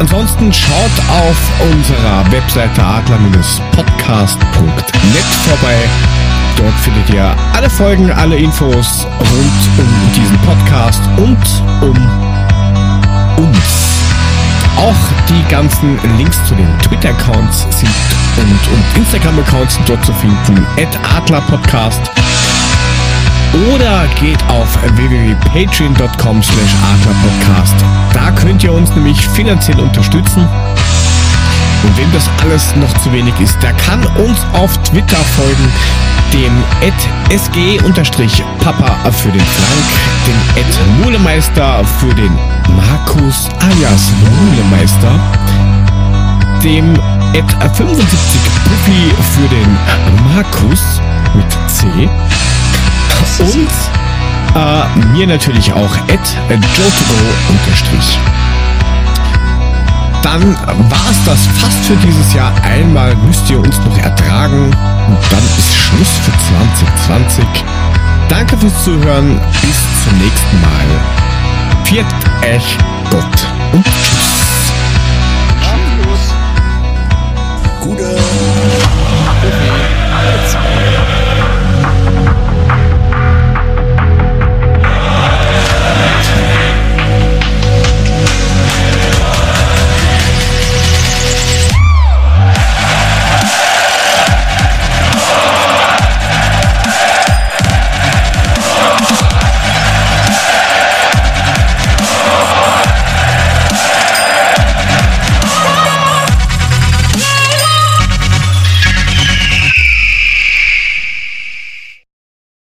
ansonsten schaut auf unserer Webseite adler-podcast.net vorbei. Dort findet ihr alle Folgen, alle Infos rund um diesen Podcast und um uns. Auch die ganzen Links zu den Twitter-Accounts sind und, und Instagram-Accounts sind dort zu finden. At Adlerpodcast. Oder geht auf www.patreon.com slash adlerpodcast. Da könnt ihr uns nämlich finanziell unterstützen. Und wem das alles noch zu wenig ist, der kann uns auf Twitter folgen, dem sg-papa für den Frank, dem Mulemeister für den Markus alias Mulemeister, dem 75 Puffy für den Markus mit C und äh, mir natürlich auch at unterstrich. Dann war es das fast für dieses Jahr. Einmal müsst ihr uns noch ertragen. Und dann ist Schluss für 2020. Danke fürs Zuhören. Bis zum nächsten Mal. Viert euch Gott und tschüss. Tschüss. Gute.